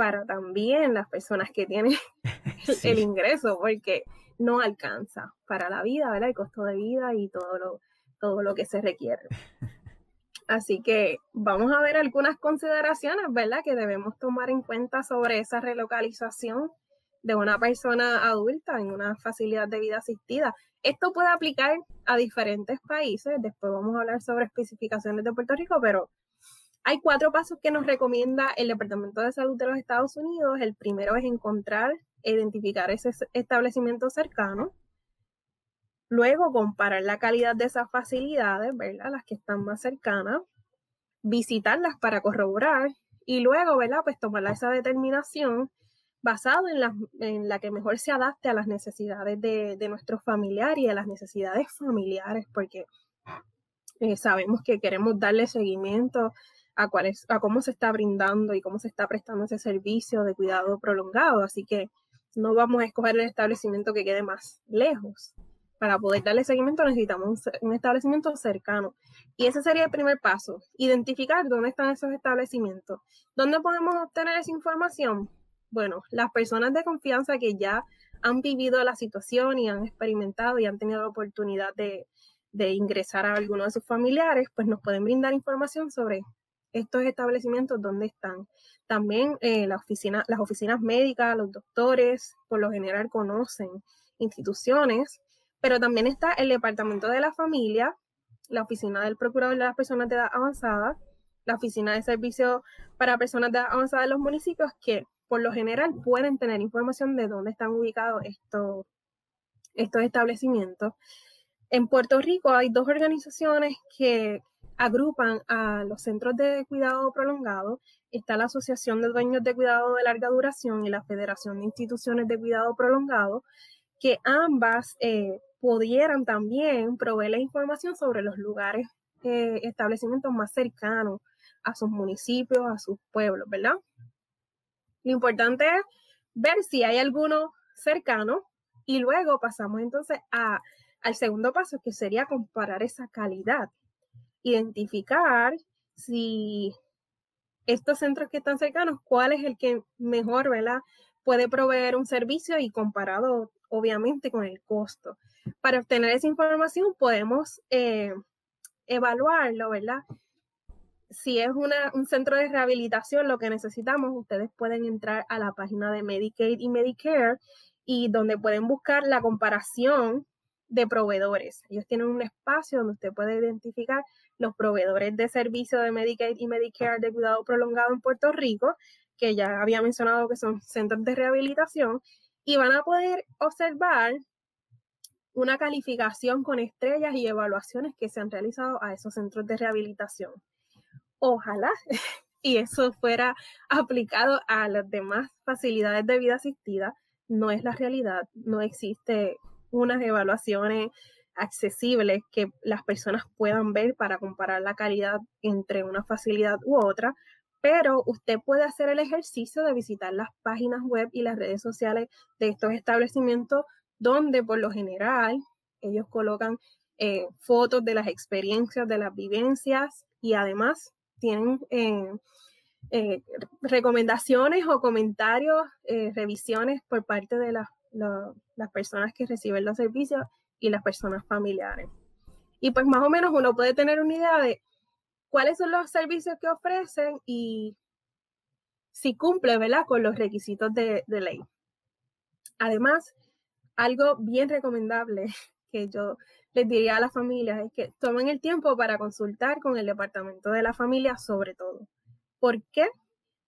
para también las personas que tienen el ingreso, porque no alcanza para la vida, ¿verdad? El costo de vida y todo lo, todo lo que se requiere. Así que vamos a ver algunas consideraciones, ¿verdad? Que debemos tomar en cuenta sobre esa relocalización de una persona adulta en una facilidad de vida asistida. Esto puede aplicar a diferentes países, después vamos a hablar sobre especificaciones de Puerto Rico, pero hay cuatro pasos que nos recomienda el Departamento de Salud de los Estados Unidos. El primero es encontrar e identificar ese establecimiento cercano. Luego, comparar la calidad de esas facilidades, ¿verdad? Las que están más cercanas. Visitarlas para corroborar. Y luego, ¿verdad? Pues tomar esa determinación basado en la, que mejor se adapte a las necesidades de, de nuestros familiares y a las necesidades familiares, porque eh, sabemos que queremos darle seguimiento a, cómo se está brindando y cómo se está prestando ese servicio de cuidado prolongado. Así que no vamos a escoger el establecimiento que quede más lejos. Para poder darle seguimiento necesitamos un, establecimiento cercano. Y ese sería el primer paso, identificar dónde están esos establecimientos. ¿Dónde podemos obtener esa información? Bueno, las personas de confianza que ya han vivido la situación y han experimentado y han tenido la oportunidad de, de ingresar a alguno de sus familiares, pues nos pueden brindar información sobre estos establecimientos dónde están. También eh, las oficinas médicas, los doctores, por lo general conocen instituciones, pero también está el Departamento de la Familia, la Oficina del Procurador de las Personas de Edad Avanzada, la Oficina de Servicios para Personas de Edad Avanzada de los municipios, que por lo general pueden tener información de dónde están ubicados estos, estos establecimientos. En Puerto Rico hay dos organizaciones que agrupan a los centros de cuidado prolongado. Está la Asociación de Dueños de Cuidado de Larga Duración y la Federación de Instituciones de Cuidado Prolongado, que ambas eh, pudieran también proveerles información sobre los lugares, eh, establecimientos más cercanos a sus municipios, a sus pueblos, ¿verdad? Lo importante es ver si hay alguno cercano y luego pasamos entonces a, al segundo paso, que sería comparar esa calidad identificar si estos centros que están cercanos, cuál es el que mejor, ¿verdad? Puede proveer un servicio y comparado, obviamente, con el costo. Para obtener esa información podemos eh, evaluarlo, ¿verdad? Si es una, un centro de rehabilitación, lo que necesitamos, ustedes pueden entrar a la página de Medicaid y Medicare y donde pueden buscar la comparación de proveedores. Ellos tienen un espacio donde usted puede identificar los proveedores de servicios de Medicaid y Medicare de cuidado prolongado en Puerto Rico, que ya había mencionado que son centros de rehabilitación, y van a poder observar una calificación con estrellas y evaluaciones que se han realizado a esos centros de rehabilitación. Ojalá y eso fuera aplicado a las demás facilidades de vida asistida. No es la realidad, no existe unas evaluaciones accesibles que las personas puedan ver para comparar la calidad entre una facilidad u otra, pero usted puede hacer el ejercicio de visitar las páginas web y las redes sociales de estos establecimientos donde por lo general ellos colocan eh, fotos de las experiencias, de las vivencias y además tienen eh, eh, recomendaciones o comentarios, revisiones por parte de las las personas que reciben los servicios y las personas familiares. Y pues más o menos uno puede tener una idea de cuáles son los servicios que ofrecen y si cumple, ¿verdad?, con los requisitos de, de ley. Además, algo bien recomendable que yo les diría a las familias es que tomen el tiempo para consultar con el departamento de la familia sobre todo. porque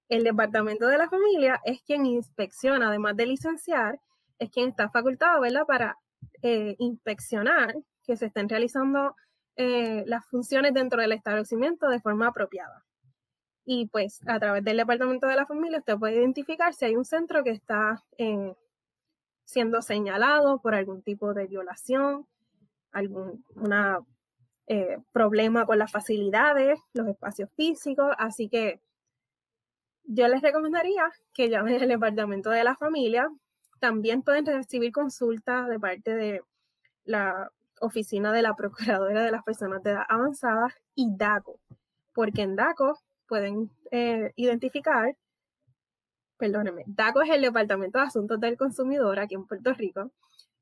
el departamento de la familia es quien inspecciona, además de licenciar, es quien está facultado, ¿verdad?, para eh, inspeccionar que se estén realizando eh, las funciones dentro del establecimiento de forma apropiada. Y pues a través del departamento de la familia usted puede identificar si hay un centro que está eh, siendo señalado por algún tipo de violación, algún problema con las facilidades, los espacios físicos. Así que yo les recomendaría que llamen al departamento de la familia también pueden recibir consultas de parte de la oficina de la Procuradora de las Personas de Edad Avanzada y DACO, porque en DACO pueden eh, identificar, perdónenme, DACO es el Departamento de Asuntos del Consumidor aquí en Puerto Rico,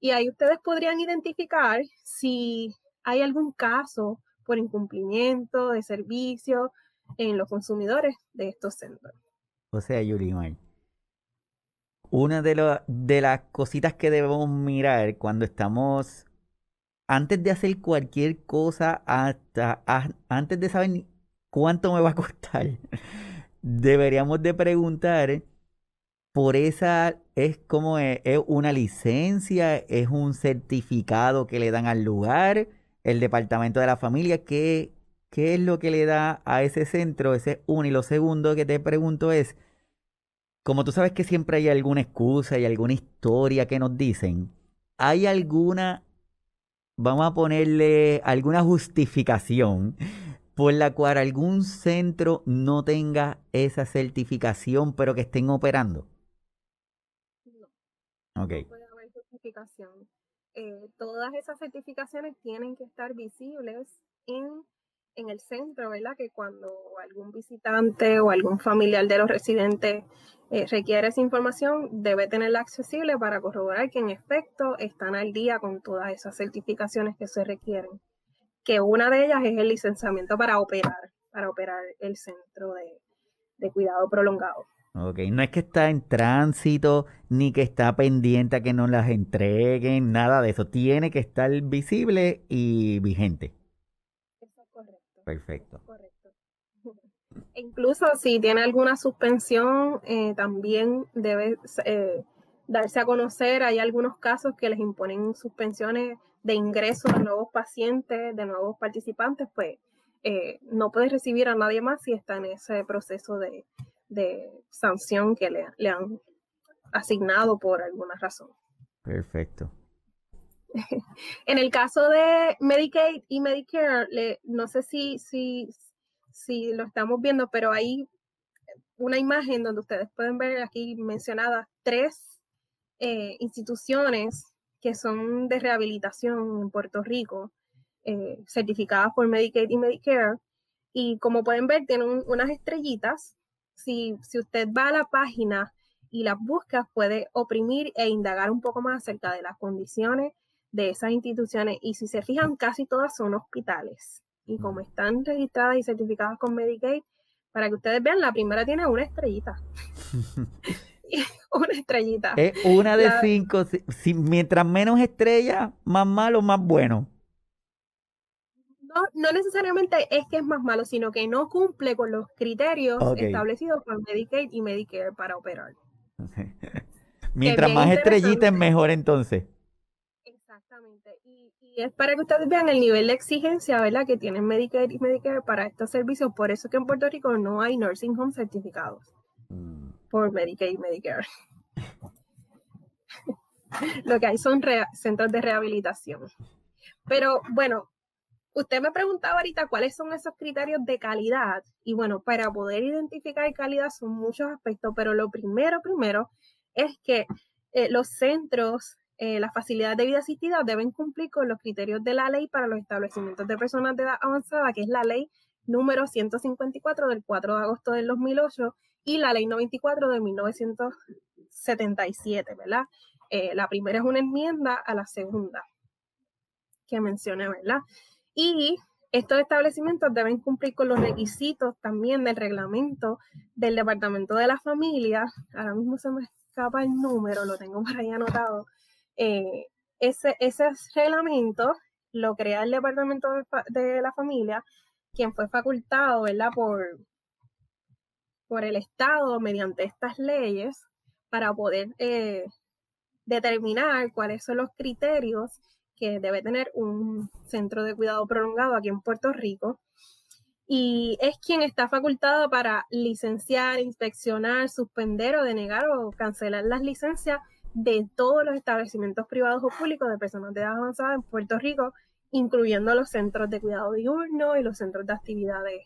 y ahí ustedes podrían identificar si hay algún caso por incumplimiento de servicio en los consumidores de estos centros. O sea, Yulimar, una de, las cositas que debemos mirar cuando estamos, antes de hacer cualquier cosa, hasta antes de saber cuánto me va a costar, deberíamos de preguntar por esa, es como es, una licencia, es un certificado que le dan al lugar, el departamento de la familia, ¿qué, qué es lo que le da a ese centro? Ese es uno. Y lo segundo que te pregunto es, como tú sabes que siempre hay alguna excusa y alguna historia que nos dicen, ¿hay alguna, vamos a ponerle alguna justificación por la cual algún centro no tenga esa certificación pero que estén operando? No. Ok. puede haber justificación. Eh, todas esas certificaciones tienen que estar visibles en en el centro, ¿verdad? Que cuando algún visitante o algún familiar de los residentes eh, requiere esa información, debe tenerla accesible para corroborar que en efecto están al día con todas esas certificaciones que se requieren. Que una de ellas es el licenciamiento para operar, para operar el centro de, de cuidado prolongado. Ok, no es que está en tránsito ni que está pendiente a que nos las entreguen, nada de eso. Tiene que estar visible y vigente. Perfecto. Correcto. Incluso si tiene alguna suspensión, eh, también debe eh, darse a conocer. Hay algunos casos que les imponen suspensiones de ingreso de nuevos pacientes, de nuevos participantes, pues eh, no puede recibir a nadie más si está en ese proceso de, sanción que le han asignado por alguna razón. Perfecto. en el caso de Medicaid y Medicare, no sé si, si, si lo estamos viendo, pero hay una imagen donde ustedes pueden ver aquí mencionadas tres eh, instituciones que son de rehabilitación en Puerto Rico, eh, certificadas por Medicaid y Medicare. Y como pueden ver, tienen unas estrellitas. Si, si usted va a la página y las busca, puede oprimir e indagar un poco más acerca de las condiciones de esas instituciones y si se fijan casi todas son hospitales y como están registradas y certificadas con Medicaid, para que ustedes vean, la primera tiene una estrellita. una estrellita. Es una de cinco. Si, mientras menos estrellas, más malo, más bueno. No, no necesariamente es que es más malo, sino que no cumple con los criterios establecidos por Medicaid y Medicare para operar. mientras más estrellitas es mejor entonces es para que ustedes vean el nivel de exigencia, ¿verdad? Que tienen Medicare y Medicare para estos servicios. Por eso que en Puerto Rico no hay nursing home certificados mm. por Medicare y Medicare. Lo que hay son centros de rehabilitación. Pero bueno, usted me preguntaba ahorita cuáles son esos criterios de calidad. Y bueno, para poder identificar calidad son muchos aspectos, pero lo primero, primero, es que eh, los centros eh, las facilidades de vida asistida deben cumplir con los criterios de la ley para los establecimientos de personas de edad avanzada, que es la ley número 154 del 4 de agosto del 2008 y la ley 94 de 1977, ¿verdad? Eh, la primera es una enmienda a la segunda que mencioné, ¿verdad? Y estos establecimientos deben cumplir con los requisitos también del reglamento del Departamento de la Familia. Ahora mismo se me escapa el número, lo tengo por ahí anotado, eh, ese, ese reglamento lo crea el Departamento de, la Familia, quien fue facultado, ¿verdad? Por, por el Estado mediante estas leyes para poder eh, determinar cuáles son los criterios que debe tener un centro de cuidado prolongado aquí en Puerto Rico. Y es quien está facultado para licenciar, inspeccionar, suspender o denegar o cancelar las licencias de todos los establecimientos privados o públicos de personas de edad avanzada en Puerto Rico, incluyendo los centros de cuidado diurno y los centros de actividades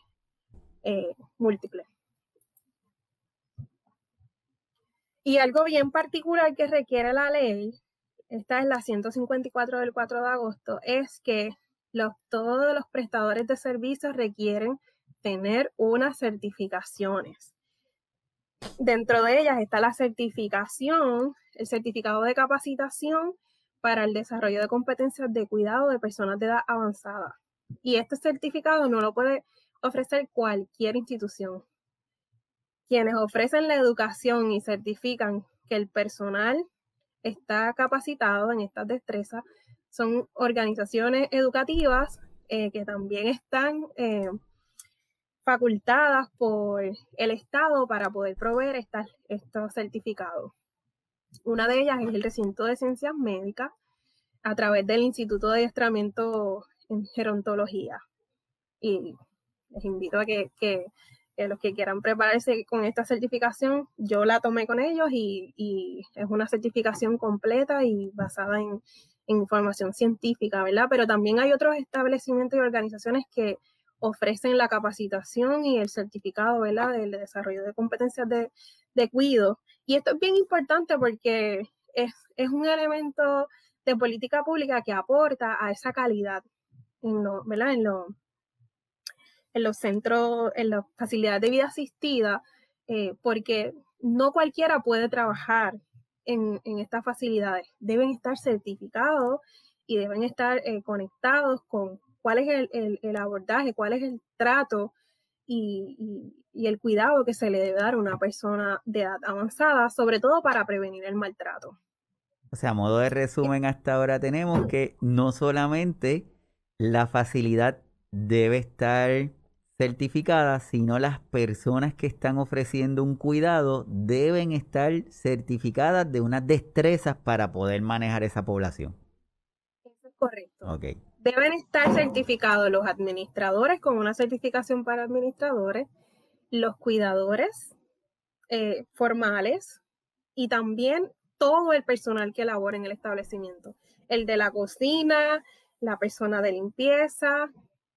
eh, múltiples. Y algo bien particular que requiere la ley, esta es la 154 del 4 de agosto, es que todos los prestadores de servicios requieren tener unas certificaciones. Dentro de ellas está la certificación, el certificado de capacitación para el desarrollo de competencias de cuidado de personas de edad avanzada. Y este certificado no lo puede ofrecer cualquier institución quienes ofrecen la educación y certifican que el personal está capacitado en estas destrezas son organizaciones educativas eh, que también están eh, facultadas por el Estado para poder proveer estas, estos certificados. Una de ellas es el recinto de ciencias médicas a través del Instituto de Adiestramiento en Gerontología. Y les invito a que los que quieran prepararse con esta certificación, yo la tomé con ellos y, es una certificación completa y basada en, información científica, ¿verdad? Pero también hay otros establecimientos y organizaciones que ofrecen la capacitación y el certificado, ¿verdad? Del desarrollo de competencias de, de cuido. Y esto es bien importante porque es, es un elemento de política pública que aporta a esa calidad en lo, ¿verdad? En lo, en los centros, en las facilidades de vida asistida, eh, porque no cualquiera puede trabajar en, estas facilidades. Deben estar certificados y deben estar eh, conectados con cuál es el, abordaje, cuál es el trato y, el cuidado que se le debe dar a una persona de edad avanzada, sobre todo para prevenir el maltrato. O sea, a modo de resumen, hasta ahora tenemos que no solamente la facilidad debe estar certificadas, sino las personas que están ofreciendo un cuidado deben estar certificadas de unas destrezas para poder manejar esa población. Eso es correcto. Deben estar certificados los administradores con una certificación para administradores, los cuidadores eh, formales y también todo el personal que labora en el establecimiento. El de la cocina, la persona de limpieza,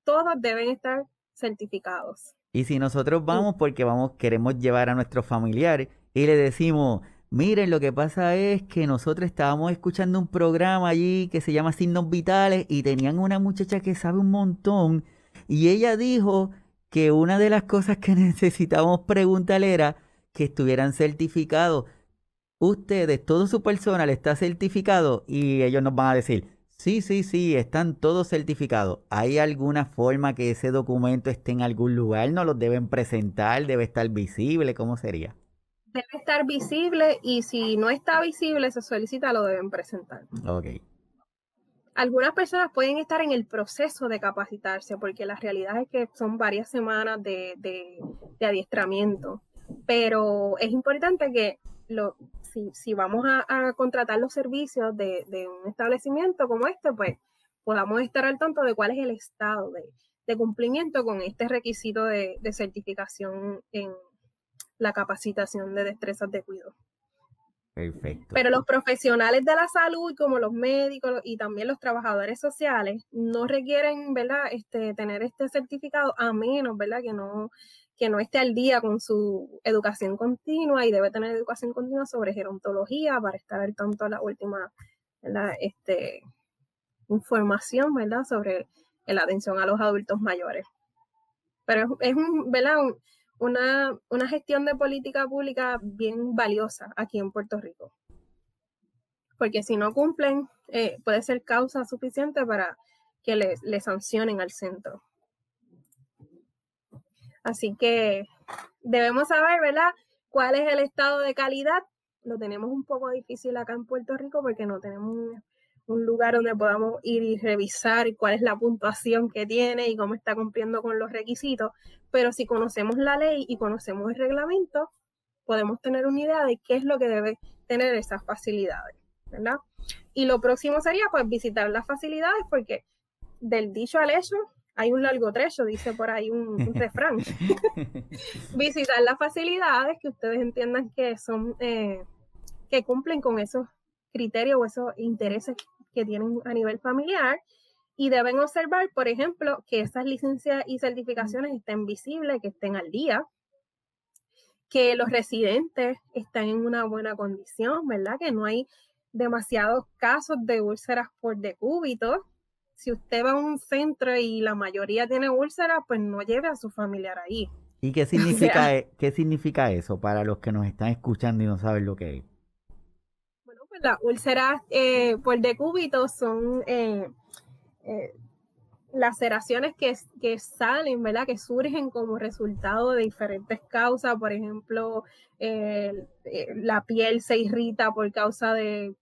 todos deben estar certificados. Y si nosotros vamos porque vamos, queremos llevar a nuestros familiares y le decimos, miren, lo que pasa es que nosotros estábamos escuchando un programa allí que se llama Signos Vitales y tenían una muchacha que sabe un montón y ella dijo que una de las cosas que necesitábamos preguntarle era que estuvieran certificados. Ustedes, todo su personal está certificado y ellos nos van a decir, Sí, sí, sí, están todos certificados. ¿Hay alguna forma que ese documento esté en algún lugar? ¿No los deben presentar? ¿Debe estar visible? ¿Cómo sería? Debe estar visible y si no está visible, se solicita, lo deben presentar. Ok. Algunas personas pueden estar en el proceso de capacitarse porque la realidad es que son varias semanas de, de adiestramiento, pero es importante que lo, si, vamos a, contratar los servicios de, un establecimiento como este, pues podamos estar al tanto de cuál es el estado de, cumplimiento con este requisito de, certificación en la capacitación de destrezas de cuidado. Perfecto. Pero los profesionales de la salud, como los médicos y también los trabajadores sociales, no requieren, ¿verdad?, este, tener este certificado a menos, ¿verdad?, que no que no esté al día con su educación continua y debe tener educación continua sobre gerontología para estar al tanto de la última Este, información ¿verdad? sobre la atención a los adultos mayores. Pero es, un, ¿verdad? Una, una gestión de política pública bien valiosa aquí en Puerto Rico. Porque si no cumplen, eh, puede ser causa suficiente para que le sancionen al centro. Así que debemos saber, ¿verdad? ¿Cuál es el estado de calidad? Lo tenemos un poco difícil acá en Puerto Rico porque no tenemos un lugar donde podamos ir y revisar cuál es la puntuación que tiene y cómo está cumpliendo con los requisitos, pero si conocemos la ley y conocemos el reglamento, podemos tener una idea de qué es lo que debe tener esas facilidades, ¿verdad? Y lo próximo sería pues visitar las facilidades porque del dicho al hecho hay un largo trecho, dice por ahí un, refrán. visitar las facilidades que ustedes entiendan que son, eh, que cumplen con esos criterios o esos intereses que tienen a nivel familiar y deben observar, por ejemplo, que esas licencias y certificaciones estén visibles, que estén al día, que los residentes están en una buena condición, ¿verdad? Que no hay demasiados casos de úlceras por decúbito. Si usted va a un centro y la mayoría tiene úlceras, pues no lleve a su familiar ahí. ¿Y qué significa, e, qué significa eso para los que nos están escuchando y no saben lo que es? Las úlceras eh, por decúbito son eh, eh, laceraciones que, que salen, ¿verdad? Que surgen como resultado de diferentes causas. Por ejemplo, eh, la piel se irrita por causa de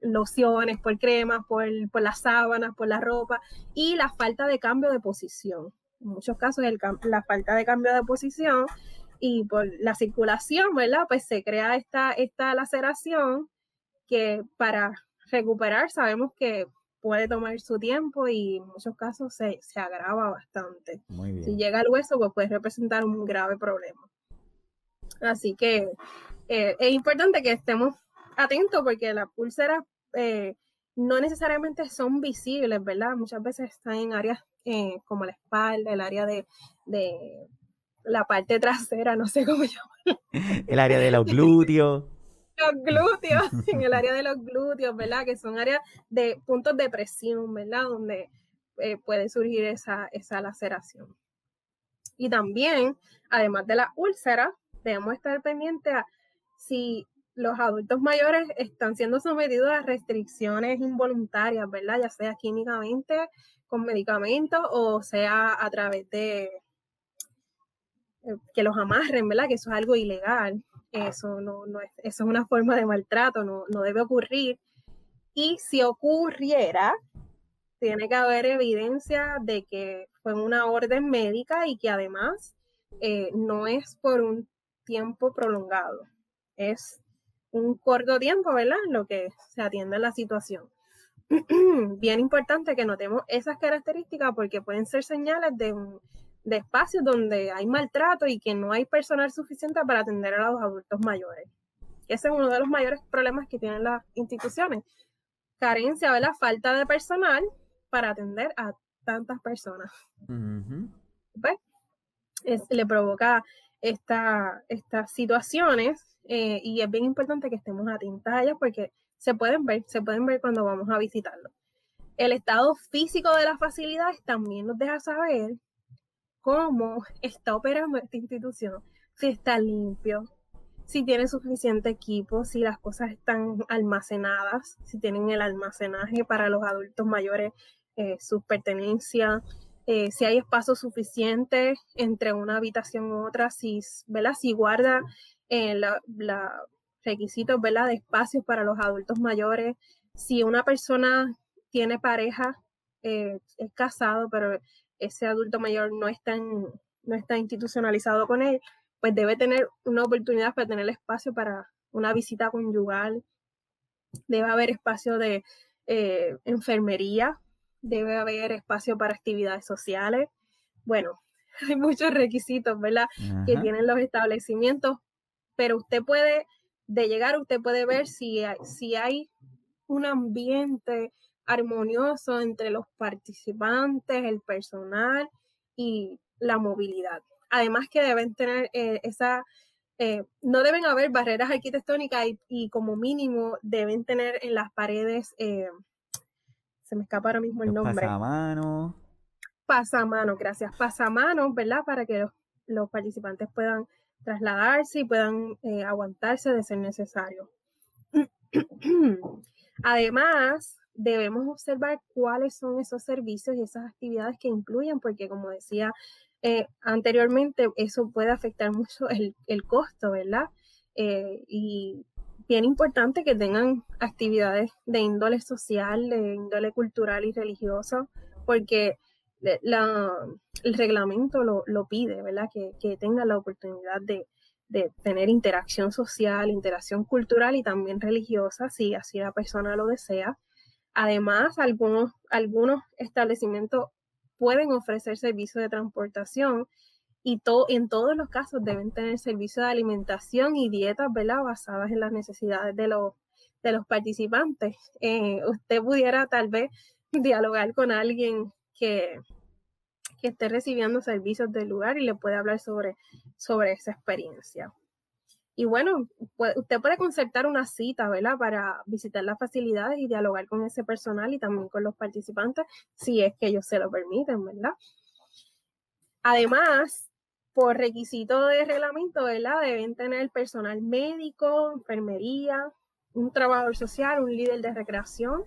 lociones, por cremas, por, las sábanas, por la ropa y la falta de cambio de posición. En muchos casos la falta de cambio de posición y por la circulación, ¿verdad? Pues se crea esta, esta laceración que para recuperar sabemos que puede tomar su tiempo y en muchos casos se, agrava bastante. Si llega al hueso, pues puede representar un grave problema. Así que eh, es importante que estemos atentos porque las pulseras eh, no necesariamente son visibles, ¿verdad? Muchas veces están en áreas eh, como la espalda, el área de, de, la parte trasera, no sé cómo llamarlo. El área de los glúteos los glúteos, en el área de los glúteos, ¿verdad? Que son áreas de puntos de presión, ¿verdad? Donde eh, puede surgir esa, esa laceración. Y también, además de la úlcera, debemos estar pendientes a si los adultos mayores están siendo sometidos a restricciones involuntarias, ¿verdad? Ya sea químicamente, con medicamentos, o sea a través de eh, que los amarren, ¿verdad? Que eso es algo ilegal. Eso no, no es, eso es una forma de maltrato, no, no debe ocurrir. Y si ocurriera, tiene que haber evidencia de que fue una orden médica y que además eh, no es por un tiempo prolongado, es un corto tiempo, ¿verdad? lo que se atiende la situación. Bien importante que notemos esas características porque pueden ser señales de un, de espacios donde hay maltrato y que no hay personal suficiente para atender a los adultos mayores. Ese es uno de los mayores problemas que tienen las instituciones. Carencia, de la Falta de personal para atender a tantas personas. Pues, le provoca esta, estas situaciones eh, y es bien importante que estemos atentos a ellas porque se pueden ver, se pueden ver cuando vamos a visitarlo. El estado físico de las facilidades también nos deja saber cómo está operando esta institución, si está limpio, si tiene suficiente equipo, si las cosas están almacenadas, si tienen el almacenaje para los adultos mayores, eh, sus pertenencias, eh, si hay espacio suficiente entre una habitación u otra, si, si guarda eh, los requisitos de espacios para los adultos mayores, si una persona tiene pareja, es casado, pero ese adulto mayor no está, no está institucionalizado con él, pues debe tener una oportunidad para tener espacio para una visita conyugal, debe haber espacio de eh, enfermería, debe haber espacio para actividades sociales. Bueno, hay muchos requisitos, ¿verdad? Que tienen los establecimientos, pero usted puede, de llegar, usted puede ver si hay, si hay un ambiente armonioso entre los participantes, el personal y la movilidad. Además que deben tener eh, esa, eh, no deben haber barreras arquitectónicas y, como mínimo deben tener en las paredes, eh, se me escapa ahora mismo el nombre. Pasamanos. Pasamanos, gracias. Pasamanos, ¿verdad? Para que los, los participantes puedan trasladarse y puedan aguantarse de ser necesario. Además, debemos observar cuáles son esos servicios y esas actividades que incluyen, porque como decía eh, anteriormente, eso puede afectar mucho el, costo, ¿verdad? Eh, y bien importante que tengan actividades de índole social, de índole cultural y religiosa, porque el reglamento lo, pide, ¿verdad? Que, que tengan la oportunidad de, tener interacción social, interacción cultural y también religiosa, si así la persona lo desea. Además, algunos, algunos establecimientos pueden ofrecer servicios de transportación y en todos los casos deben tener servicios de alimentación y dietas ¿verdad? basadas en las necesidades de los, de los participantes. Eh, usted pudiera tal vez dialogar con alguien que, que esté recibiendo servicios del lugar y le puede hablar sobre, sobre esa experiencia. Y bueno, usted puede concertar una cita, ¿verdad? Para visitar las facilidades y dialogar con ese personal y también con los participantes, si es que ellos se lo permiten, ¿verdad? Además, por requisito de reglamento, ¿verdad? Deben tener personal médico, enfermería, un trabajador social, un líder de recreación,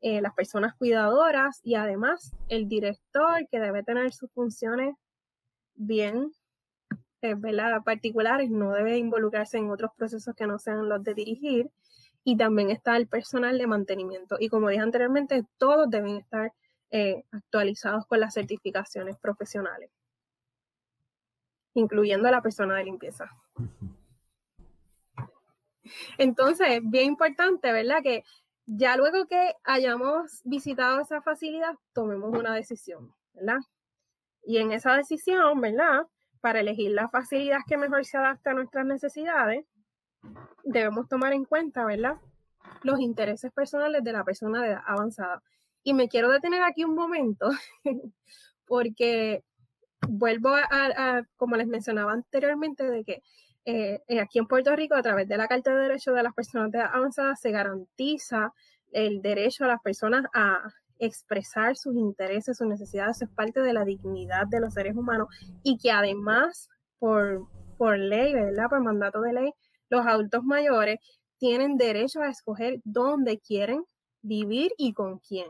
eh, las personas cuidadoras y además el director que debe tener sus funciones bien eh, particulares, no debe involucrarse en otros procesos que no sean los de dirigir. Y también está el personal de mantenimiento. Y como dije anteriormente, todos deben estar eh, actualizados con las certificaciones profesionales, incluyendo a la persona de limpieza. Entonces, bien importante, ¿verdad? Que ya luego que hayamos visitado esa facilidad, tomemos una decisión, ¿verdad? Y en esa decisión, ¿verdad? Para elegir la facilidad que mejor se adapta a nuestras necesidades, debemos tomar en cuenta, ¿verdad? Los intereses personales de la persona de edad avanzada. Y me quiero detener aquí un momento, porque vuelvo a, como les mencionaba anteriormente, de que eh, eh, aquí en Puerto Rico, a través de la Carta de Derechos de las Personas de Avanzadas, se garantiza el derecho a las personas a expresar sus intereses, sus necesidades, es parte de la dignidad de los seres humanos y que además, por, por ley, ¿verdad? Por mandato de ley, los adultos mayores tienen derecho a escoger dónde quieren vivir y con quién.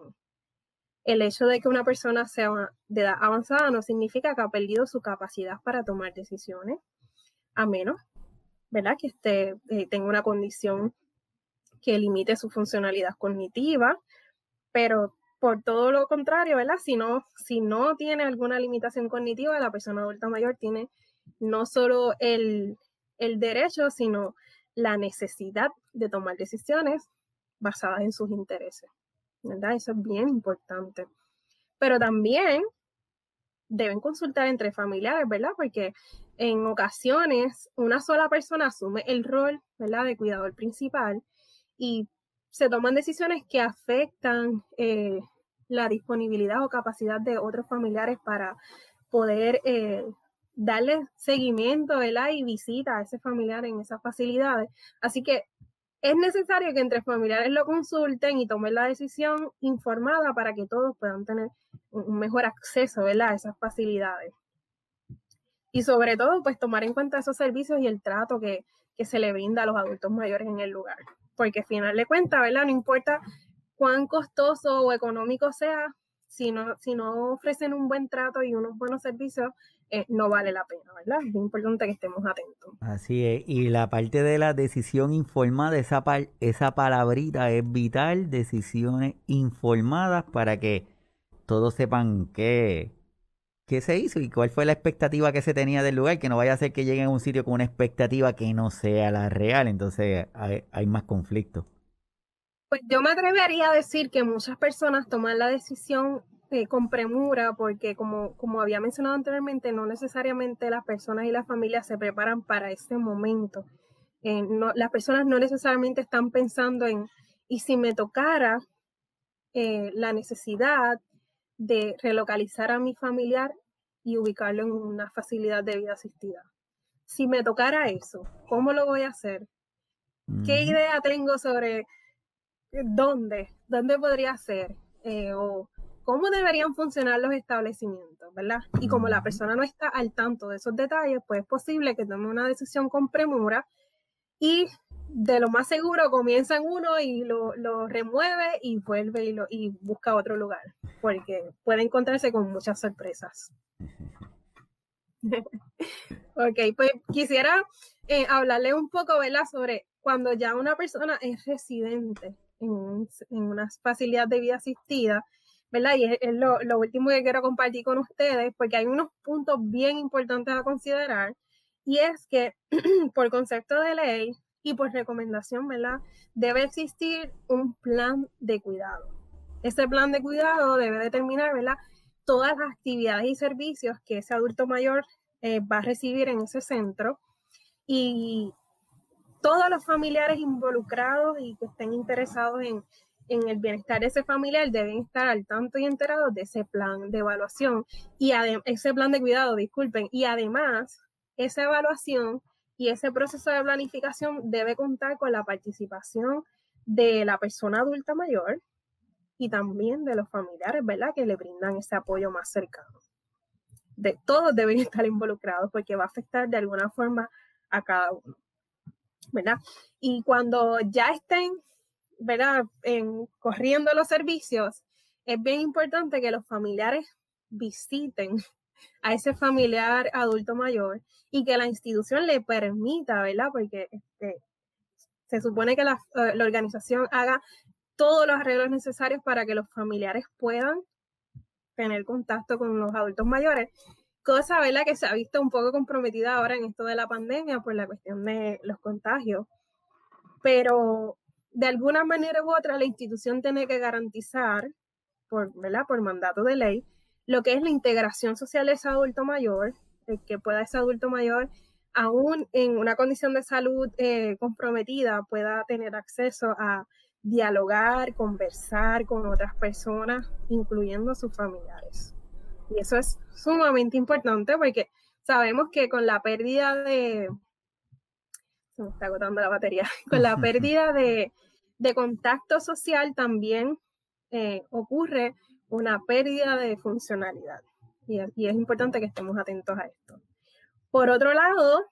El hecho de que una persona sea de edad avanzada no significa que ha perdido su capacidad para tomar decisiones, a menos ¿verdad? Que esté, eh, tenga una condición que limite su funcionalidad cognitiva, pero por todo lo contrario, ¿verdad? Si no, si no tiene alguna limitación cognitiva, la persona adulta mayor tiene no solo el, el derecho, sino la necesidad de tomar decisiones basadas en sus intereses, ¿verdad? Eso es bien importante. Pero también deben consultar entre familiares, ¿verdad? Porque en ocasiones una sola persona asume el rol, ¿verdad?, de cuidador principal y se toman decisiones que afectan eh, la disponibilidad o capacidad de otros familiares para poder eh, darle seguimiento ¿verdad? y visita a ese familiar en esas facilidades. Así que es necesario que entre familiares lo consulten y tomen la decisión informada para que todos puedan tener un mejor acceso ¿verdad? a esas facilidades. Y sobre todo, pues tomar en cuenta esos servicios y el trato que, se le brinda a los adultos mayores en el lugar. Porque al final de cuentas, ¿verdad? No importa cuán costoso o económico sea, si no, si no ofrecen un buen trato y unos buenos servicios, eh, no vale la pena, ¿verdad? Es importante que estemos atentos. Así es, y la parte de la decisión informada, esa, esa palabrita es vital, decisiones informadas para que todos sepan qué, qué se hizo y cuál fue la expectativa que se tenía del lugar, que no vaya a ser que lleguen a un sitio con una expectativa que no sea la real, entonces hay, más conflicto. Pues yo me atrevería a decir que muchas personas toman la decisión eh, con premura, porque como, como había mencionado anteriormente, no necesariamente las personas y las familias se preparan para ese momento. Eh, las personas no necesariamente están pensando en, y si me tocara eh, la necesidad de relocalizar a mi familiar y ubicarlo en una facilidad de vida asistida. Si me tocara eso, ¿cómo lo voy a hacer? ¿Qué idea tengo sobre dónde, dónde podría ser? o cómo deberían funcionar los establecimientos, ¿verdad? Y como la persona no está al tanto de esos detalles, pues es posible que tome una decisión con premura y de lo más seguro comienza en uno y lo, remueve y vuelve y, lo, y busca otro lugar, porque puede encontrarse con muchas sorpresas. ok, pues quisiera eh, hablarle un poco, ¿verdad?, sobre cuando ya una persona es residente en, una facilidad de vida asistida, ¿verdad? Y es, lo, lo, último que quiero compartir con ustedes, porque hay unos puntos bien importantes a considerar, y es que por concepto de ley y por recomendación, ¿verdad? Debe existir un plan de cuidado. Ese plan de cuidado debe determinar, ¿verdad? Todas las actividades y servicios que ese adulto mayor eh, va a recibir en ese centro y todos los familiares involucrados y que estén interesados en, en el bienestar de ese familiar deben estar al tanto y enterados de ese plan de evaluación y ese plan de cuidado, disculpen, y además esa evaluación y ese proceso de planificación debe contar con la participación de la persona adulta mayor y también de los familiares, ¿verdad? Que le brindan ese apoyo más cercano. De, todos deben estar involucrados porque va a afectar de alguna forma a cada uno, ¿verdad? Y cuando ya estén ¿verdad? En, corriendo los servicios, es bien importante que los familiares visiten a ese familiar adulto mayor y que la institución le permita, ¿verdad? Porque este, se supone que la, eh, la, organización haga todos los arreglos necesarios para que los familiares puedan tener contacto con los adultos mayores, cosa, ¿verdad? Que se ha visto un poco comprometida ahora en esto de la pandemia por la cuestión de los contagios. Pero de alguna manera u otra la institución tiene que garantizar, ¿verdad? por mandato de ley, lo que es la integración social de ese adulto mayor, que pueda ese adulto mayor, aún en una condición de salud eh, comprometida, pueda tener acceso a dialogar, conversar con otras personas, incluyendo sus familiares. Y eso es sumamente importante porque sabemos que con la pérdida de, se me está agotando la batería, con la pérdida de, contacto social también eh, ocurre una pérdida de funcionalidad. Y, es importante que estemos atentos a esto. Por otro lado,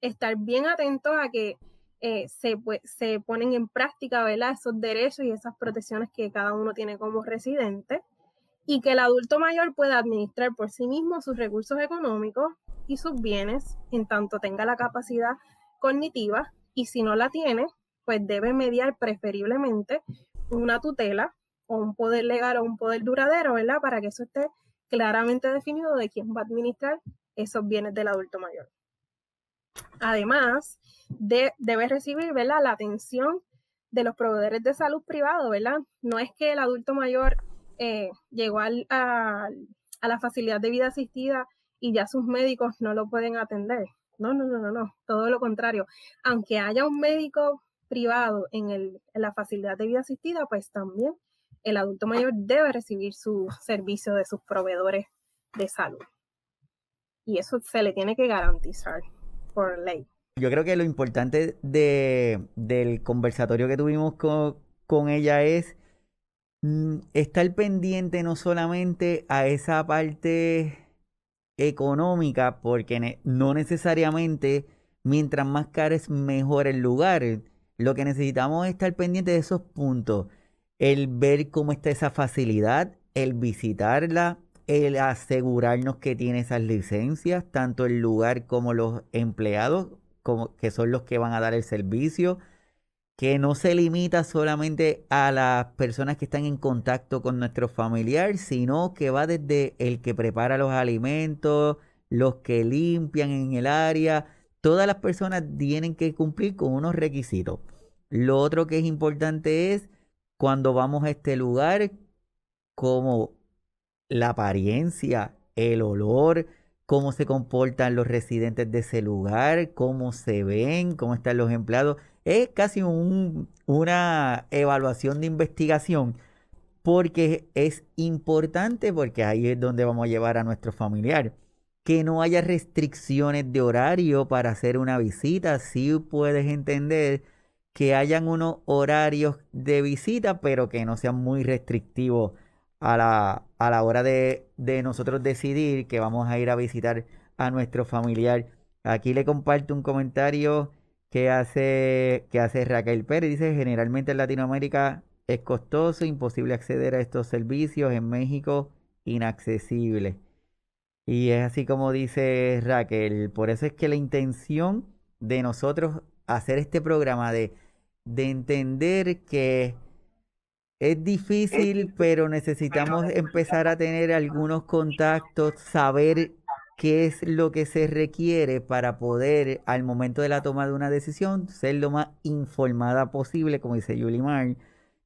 estar bien atentos a que eh, se, se, ponen en práctica ¿verdad? esos derechos y esas protecciones que cada uno tiene como residente y que el adulto mayor pueda administrar por sí mismo sus recursos económicos y sus bienes en tanto tenga la capacidad cognitiva y si no la tiene, pues debe mediar preferiblemente una tutela o un poder legal o un poder duradero, ¿verdad? Para que eso esté claramente definido de quién va a administrar esos bienes del adulto mayor. Además, debe recibir, ¿verdad? La atención de los proveedores de salud privado, ¿verdad? No es que el adulto mayor eh, llegó a, a la facilidad de vida asistida y ya sus médicos no lo pueden atender. No, no, no, no, no, todo lo contrario. Aunque haya un médico privado en, el, en la facilidad de vida asistida, pues también el adulto mayor debe recibir su servicio de sus proveedores de salud. Y eso se le tiene que garantizar por ley. Yo creo que lo importante de, del conversatorio que tuvimos con, ella es mm, estar pendiente no solamente a esa parte económica, porque no necesariamente mientras más caro es mejor el lugar. Lo que necesitamos es estar pendiente de esos puntos. El ver cómo está esa facilidad, el visitarla, el asegurarnos que tiene esas licencias, tanto el lugar como los empleados, como, que son los que van a dar el servicio que no se limita solamente a las personas que están en contacto con nuestro familiar, sino que va desde el que prepara los alimentos, los que limpian en el área, todas las personas tienen que cumplir con unos requisitos. Lo otro que es importante es cuando vamos a este lugar, como la apariencia, el olor, cómo se comportan los residentes de ese lugar, cómo se ven, cómo están los empleados es casi una evaluación de investigación porque es importante, porque ahí es donde vamos a llevar a nuestro familiar. Que no haya restricciones de horario para hacer una visita. Sí puedes entender que hayan unos horarios de visita, pero que no sean muy restrictivos a la, a la hora de, de nosotros decidir que vamos a ir a visitar a nuestro familiar. Aquí le comparto un comentario que hace, que hace Raquel Pérez. Dice, generalmente en Latinoamérica es costoso, imposible acceder a estos servicios, en México inaccesible. Y es así como dice Raquel, por eso es que la intención de nosotros hacer este programa, de, de entender que es difícil, pero necesitamos empezar a tener algunos contactos, saber qué es lo que se requiere para poder, al momento de la toma de una decisión, ser lo más informada posible, como dice Yulimar.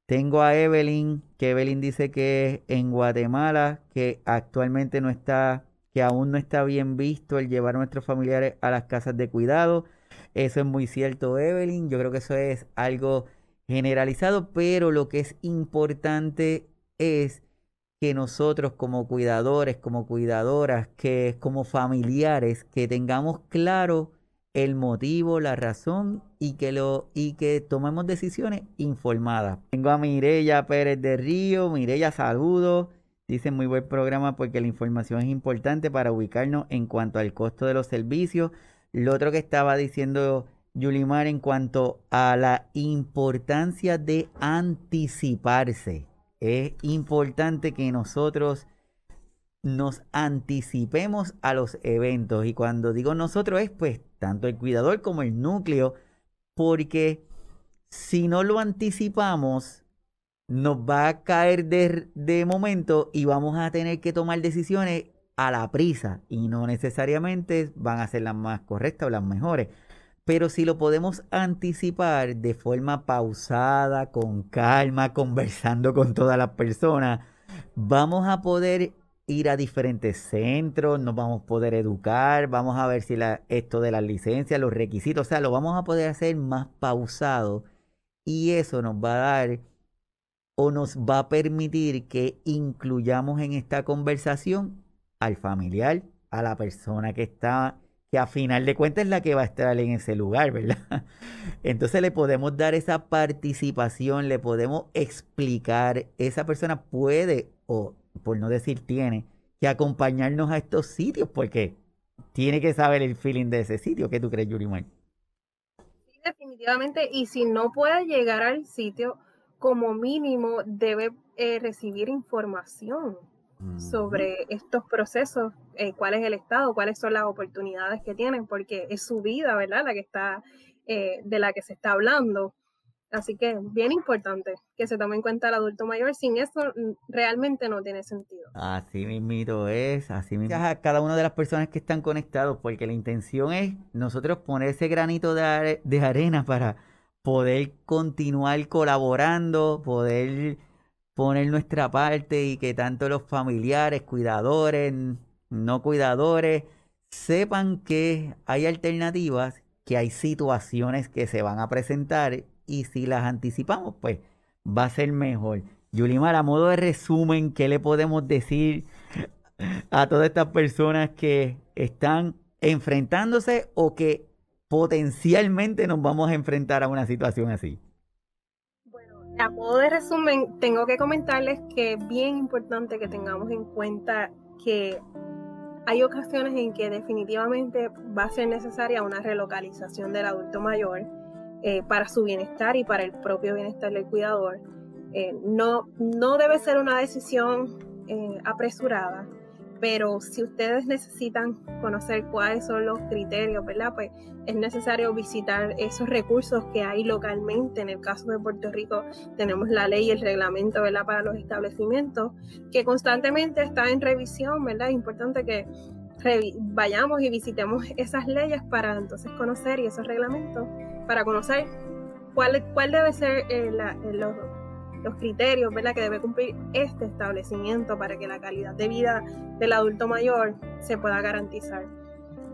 Tengo a Evelyn, que Evelyn dice que en Guatemala, que actualmente no está, que aún no está bien visto el llevar a nuestros familiares a las casas de cuidado. Eso es muy cierto, Evelyn. Yo creo que eso es algo generalizado, pero lo que es importante es que nosotros como cuidadores, como cuidadoras, que como familiares, que tengamos claro el motivo, la razón y que lo y que tomemos decisiones informadas. Tengo a Mirella Pérez de Río, Mirella saludos. Dice muy buen programa porque la información es importante para ubicarnos en cuanto al costo de los servicios. Lo otro que estaba diciendo Yulimar en cuanto a la importancia de anticiparse es importante que nosotros nos anticipemos a los eventos. Y cuando digo nosotros es pues tanto el cuidador como el núcleo, porque si no lo anticipamos, nos va a caer de, de momento y vamos a tener que tomar decisiones a la prisa y no necesariamente van a ser las más correctas o las mejores. Pero si lo podemos anticipar de forma pausada, con calma, conversando con todas las personas, vamos a poder ir a diferentes centros, nos vamos a poder educar, vamos a ver si esto de las licencias, los requisitos, o sea, lo vamos a poder hacer más pausado y eso nos va a dar o nos va a permitir que incluyamos en esta conversación al familiar, a la persona que está que a final de cuentas es la que va a estar en ese lugar, ¿verdad? Entonces le podemos dar esa participación, le podemos explicar, esa persona puede, o por no decir tiene, que acompañarnos a estos sitios, porque tiene que saber el feeling de ese sitio. ¿Qué tú crees, Yurimar? Sí, definitivamente, y si no puede llegar al sitio, como mínimo debe eh, recibir información sobre estos procesos, eh, cuál es el estado, cuáles son las oportunidades que tienen, porque es su vida, ¿verdad? La que está, eh, de la que se está hablando. Así que bien importante que se tome en cuenta el adulto mayor. Sin eso mm, realmente no tiene sentido. Así mismito es, así mismo a cada una de las personas que están conectados, porque la intención es nosotros poner ese granito de, de arena para poder continuar colaborando, poder poner nuestra parte y que tanto los familiares, cuidadores, no cuidadores, sepan que hay alternativas, que hay situaciones que se van a presentar y si las anticipamos, pues va a ser mejor. Yulimar, a modo de resumen, ¿qué le podemos decir a todas estas personas que están enfrentándose o que potencialmente nos vamos a enfrentar a una situación así? A modo de resumen, tengo que comentarles que es bien importante que tengamos en cuenta que hay ocasiones en que definitivamente va a ser necesaria una relocalización del adulto mayor eh, para su bienestar y para el propio bienestar del cuidador. Eh, no, no debe ser una decisión eh, apresurada, pero si ustedes necesitan conocer cuáles son los criterios, ¿verdad? Pues es necesario visitar esos recursos que hay localmente. En el caso de Puerto Rico tenemos la ley y el reglamento, ¿verdad? Para los establecimientos, que constantemente está en revisión, ¿verdad? Es importante que vayamos y visitemos esas leyes para entonces conocer y esos reglamentos, para conocer cuál, cuál debe ser eh, la, los los criterios ¿verdad? que debe cumplir este establecimiento para que la calidad de vida del adulto mayor se pueda garantizar.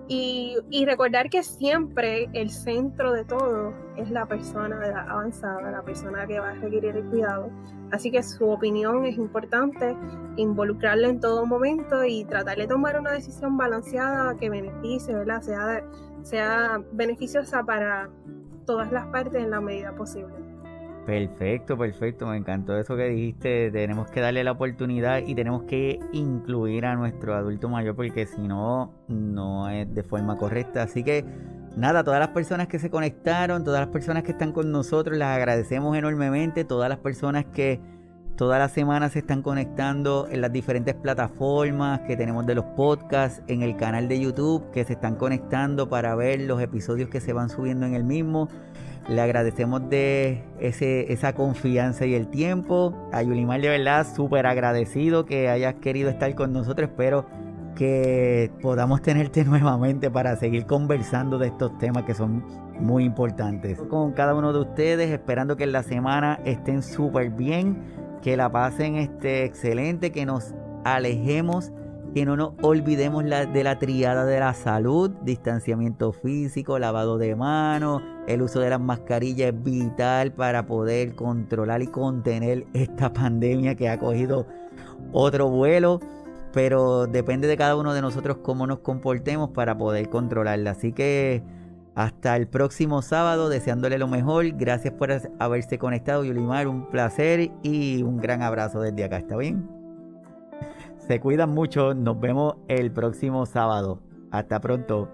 Y, recordar que siempre el centro de todo es la persona avanzada, la persona que va a requerir el cuidado. Así que su opinión es importante, involucrarla en todo momento y tratar de tomar una decisión balanceada que beneficie, ¿verdad? Sea, sea beneficiosa para todas las partes en la medida posible. Perfecto, perfecto. Me encantó eso que dijiste. Tenemos que darle la oportunidad y tenemos que incluir a nuestro adulto mayor porque si no, no es de forma correcta. Así que nada, todas las personas que se conectaron, todas las personas que están con nosotros, las agradecemos enormemente. Todas las personas que Todas las semanas se están conectando en las diferentes plataformas que tenemos de los podcasts, en el canal de YouTube, que se están conectando para ver los episodios que se van subiendo en el mismo. Le agradecemos de ese, esa confianza y el tiempo. A Yulimar, de verdad, súper agradecido que hayas querido estar con nosotros. Espero que podamos tenerte nuevamente para seguir conversando de estos temas que son muy importantes. Con cada uno de ustedes, esperando que en la semana estén súper bien que la pasen este, excelente, que nos alejemos, que no nos olvidemos de la triada de la salud, distanciamiento físico, lavado de manos, el uso de las mascarillas es vital para poder controlar y contener esta pandemia que ha cogido otro vuelo pero depende de cada uno de nosotros cómo nos comportemos para poder controlarla. Así que hasta el próximo sábado, deseándole lo mejor. Gracias por haberse conectado, Yulimar. Un placer y un gran abrazo desde acá. ¿Está bien? Se cuidan mucho. Nos vemos el próximo sábado. Hasta pronto.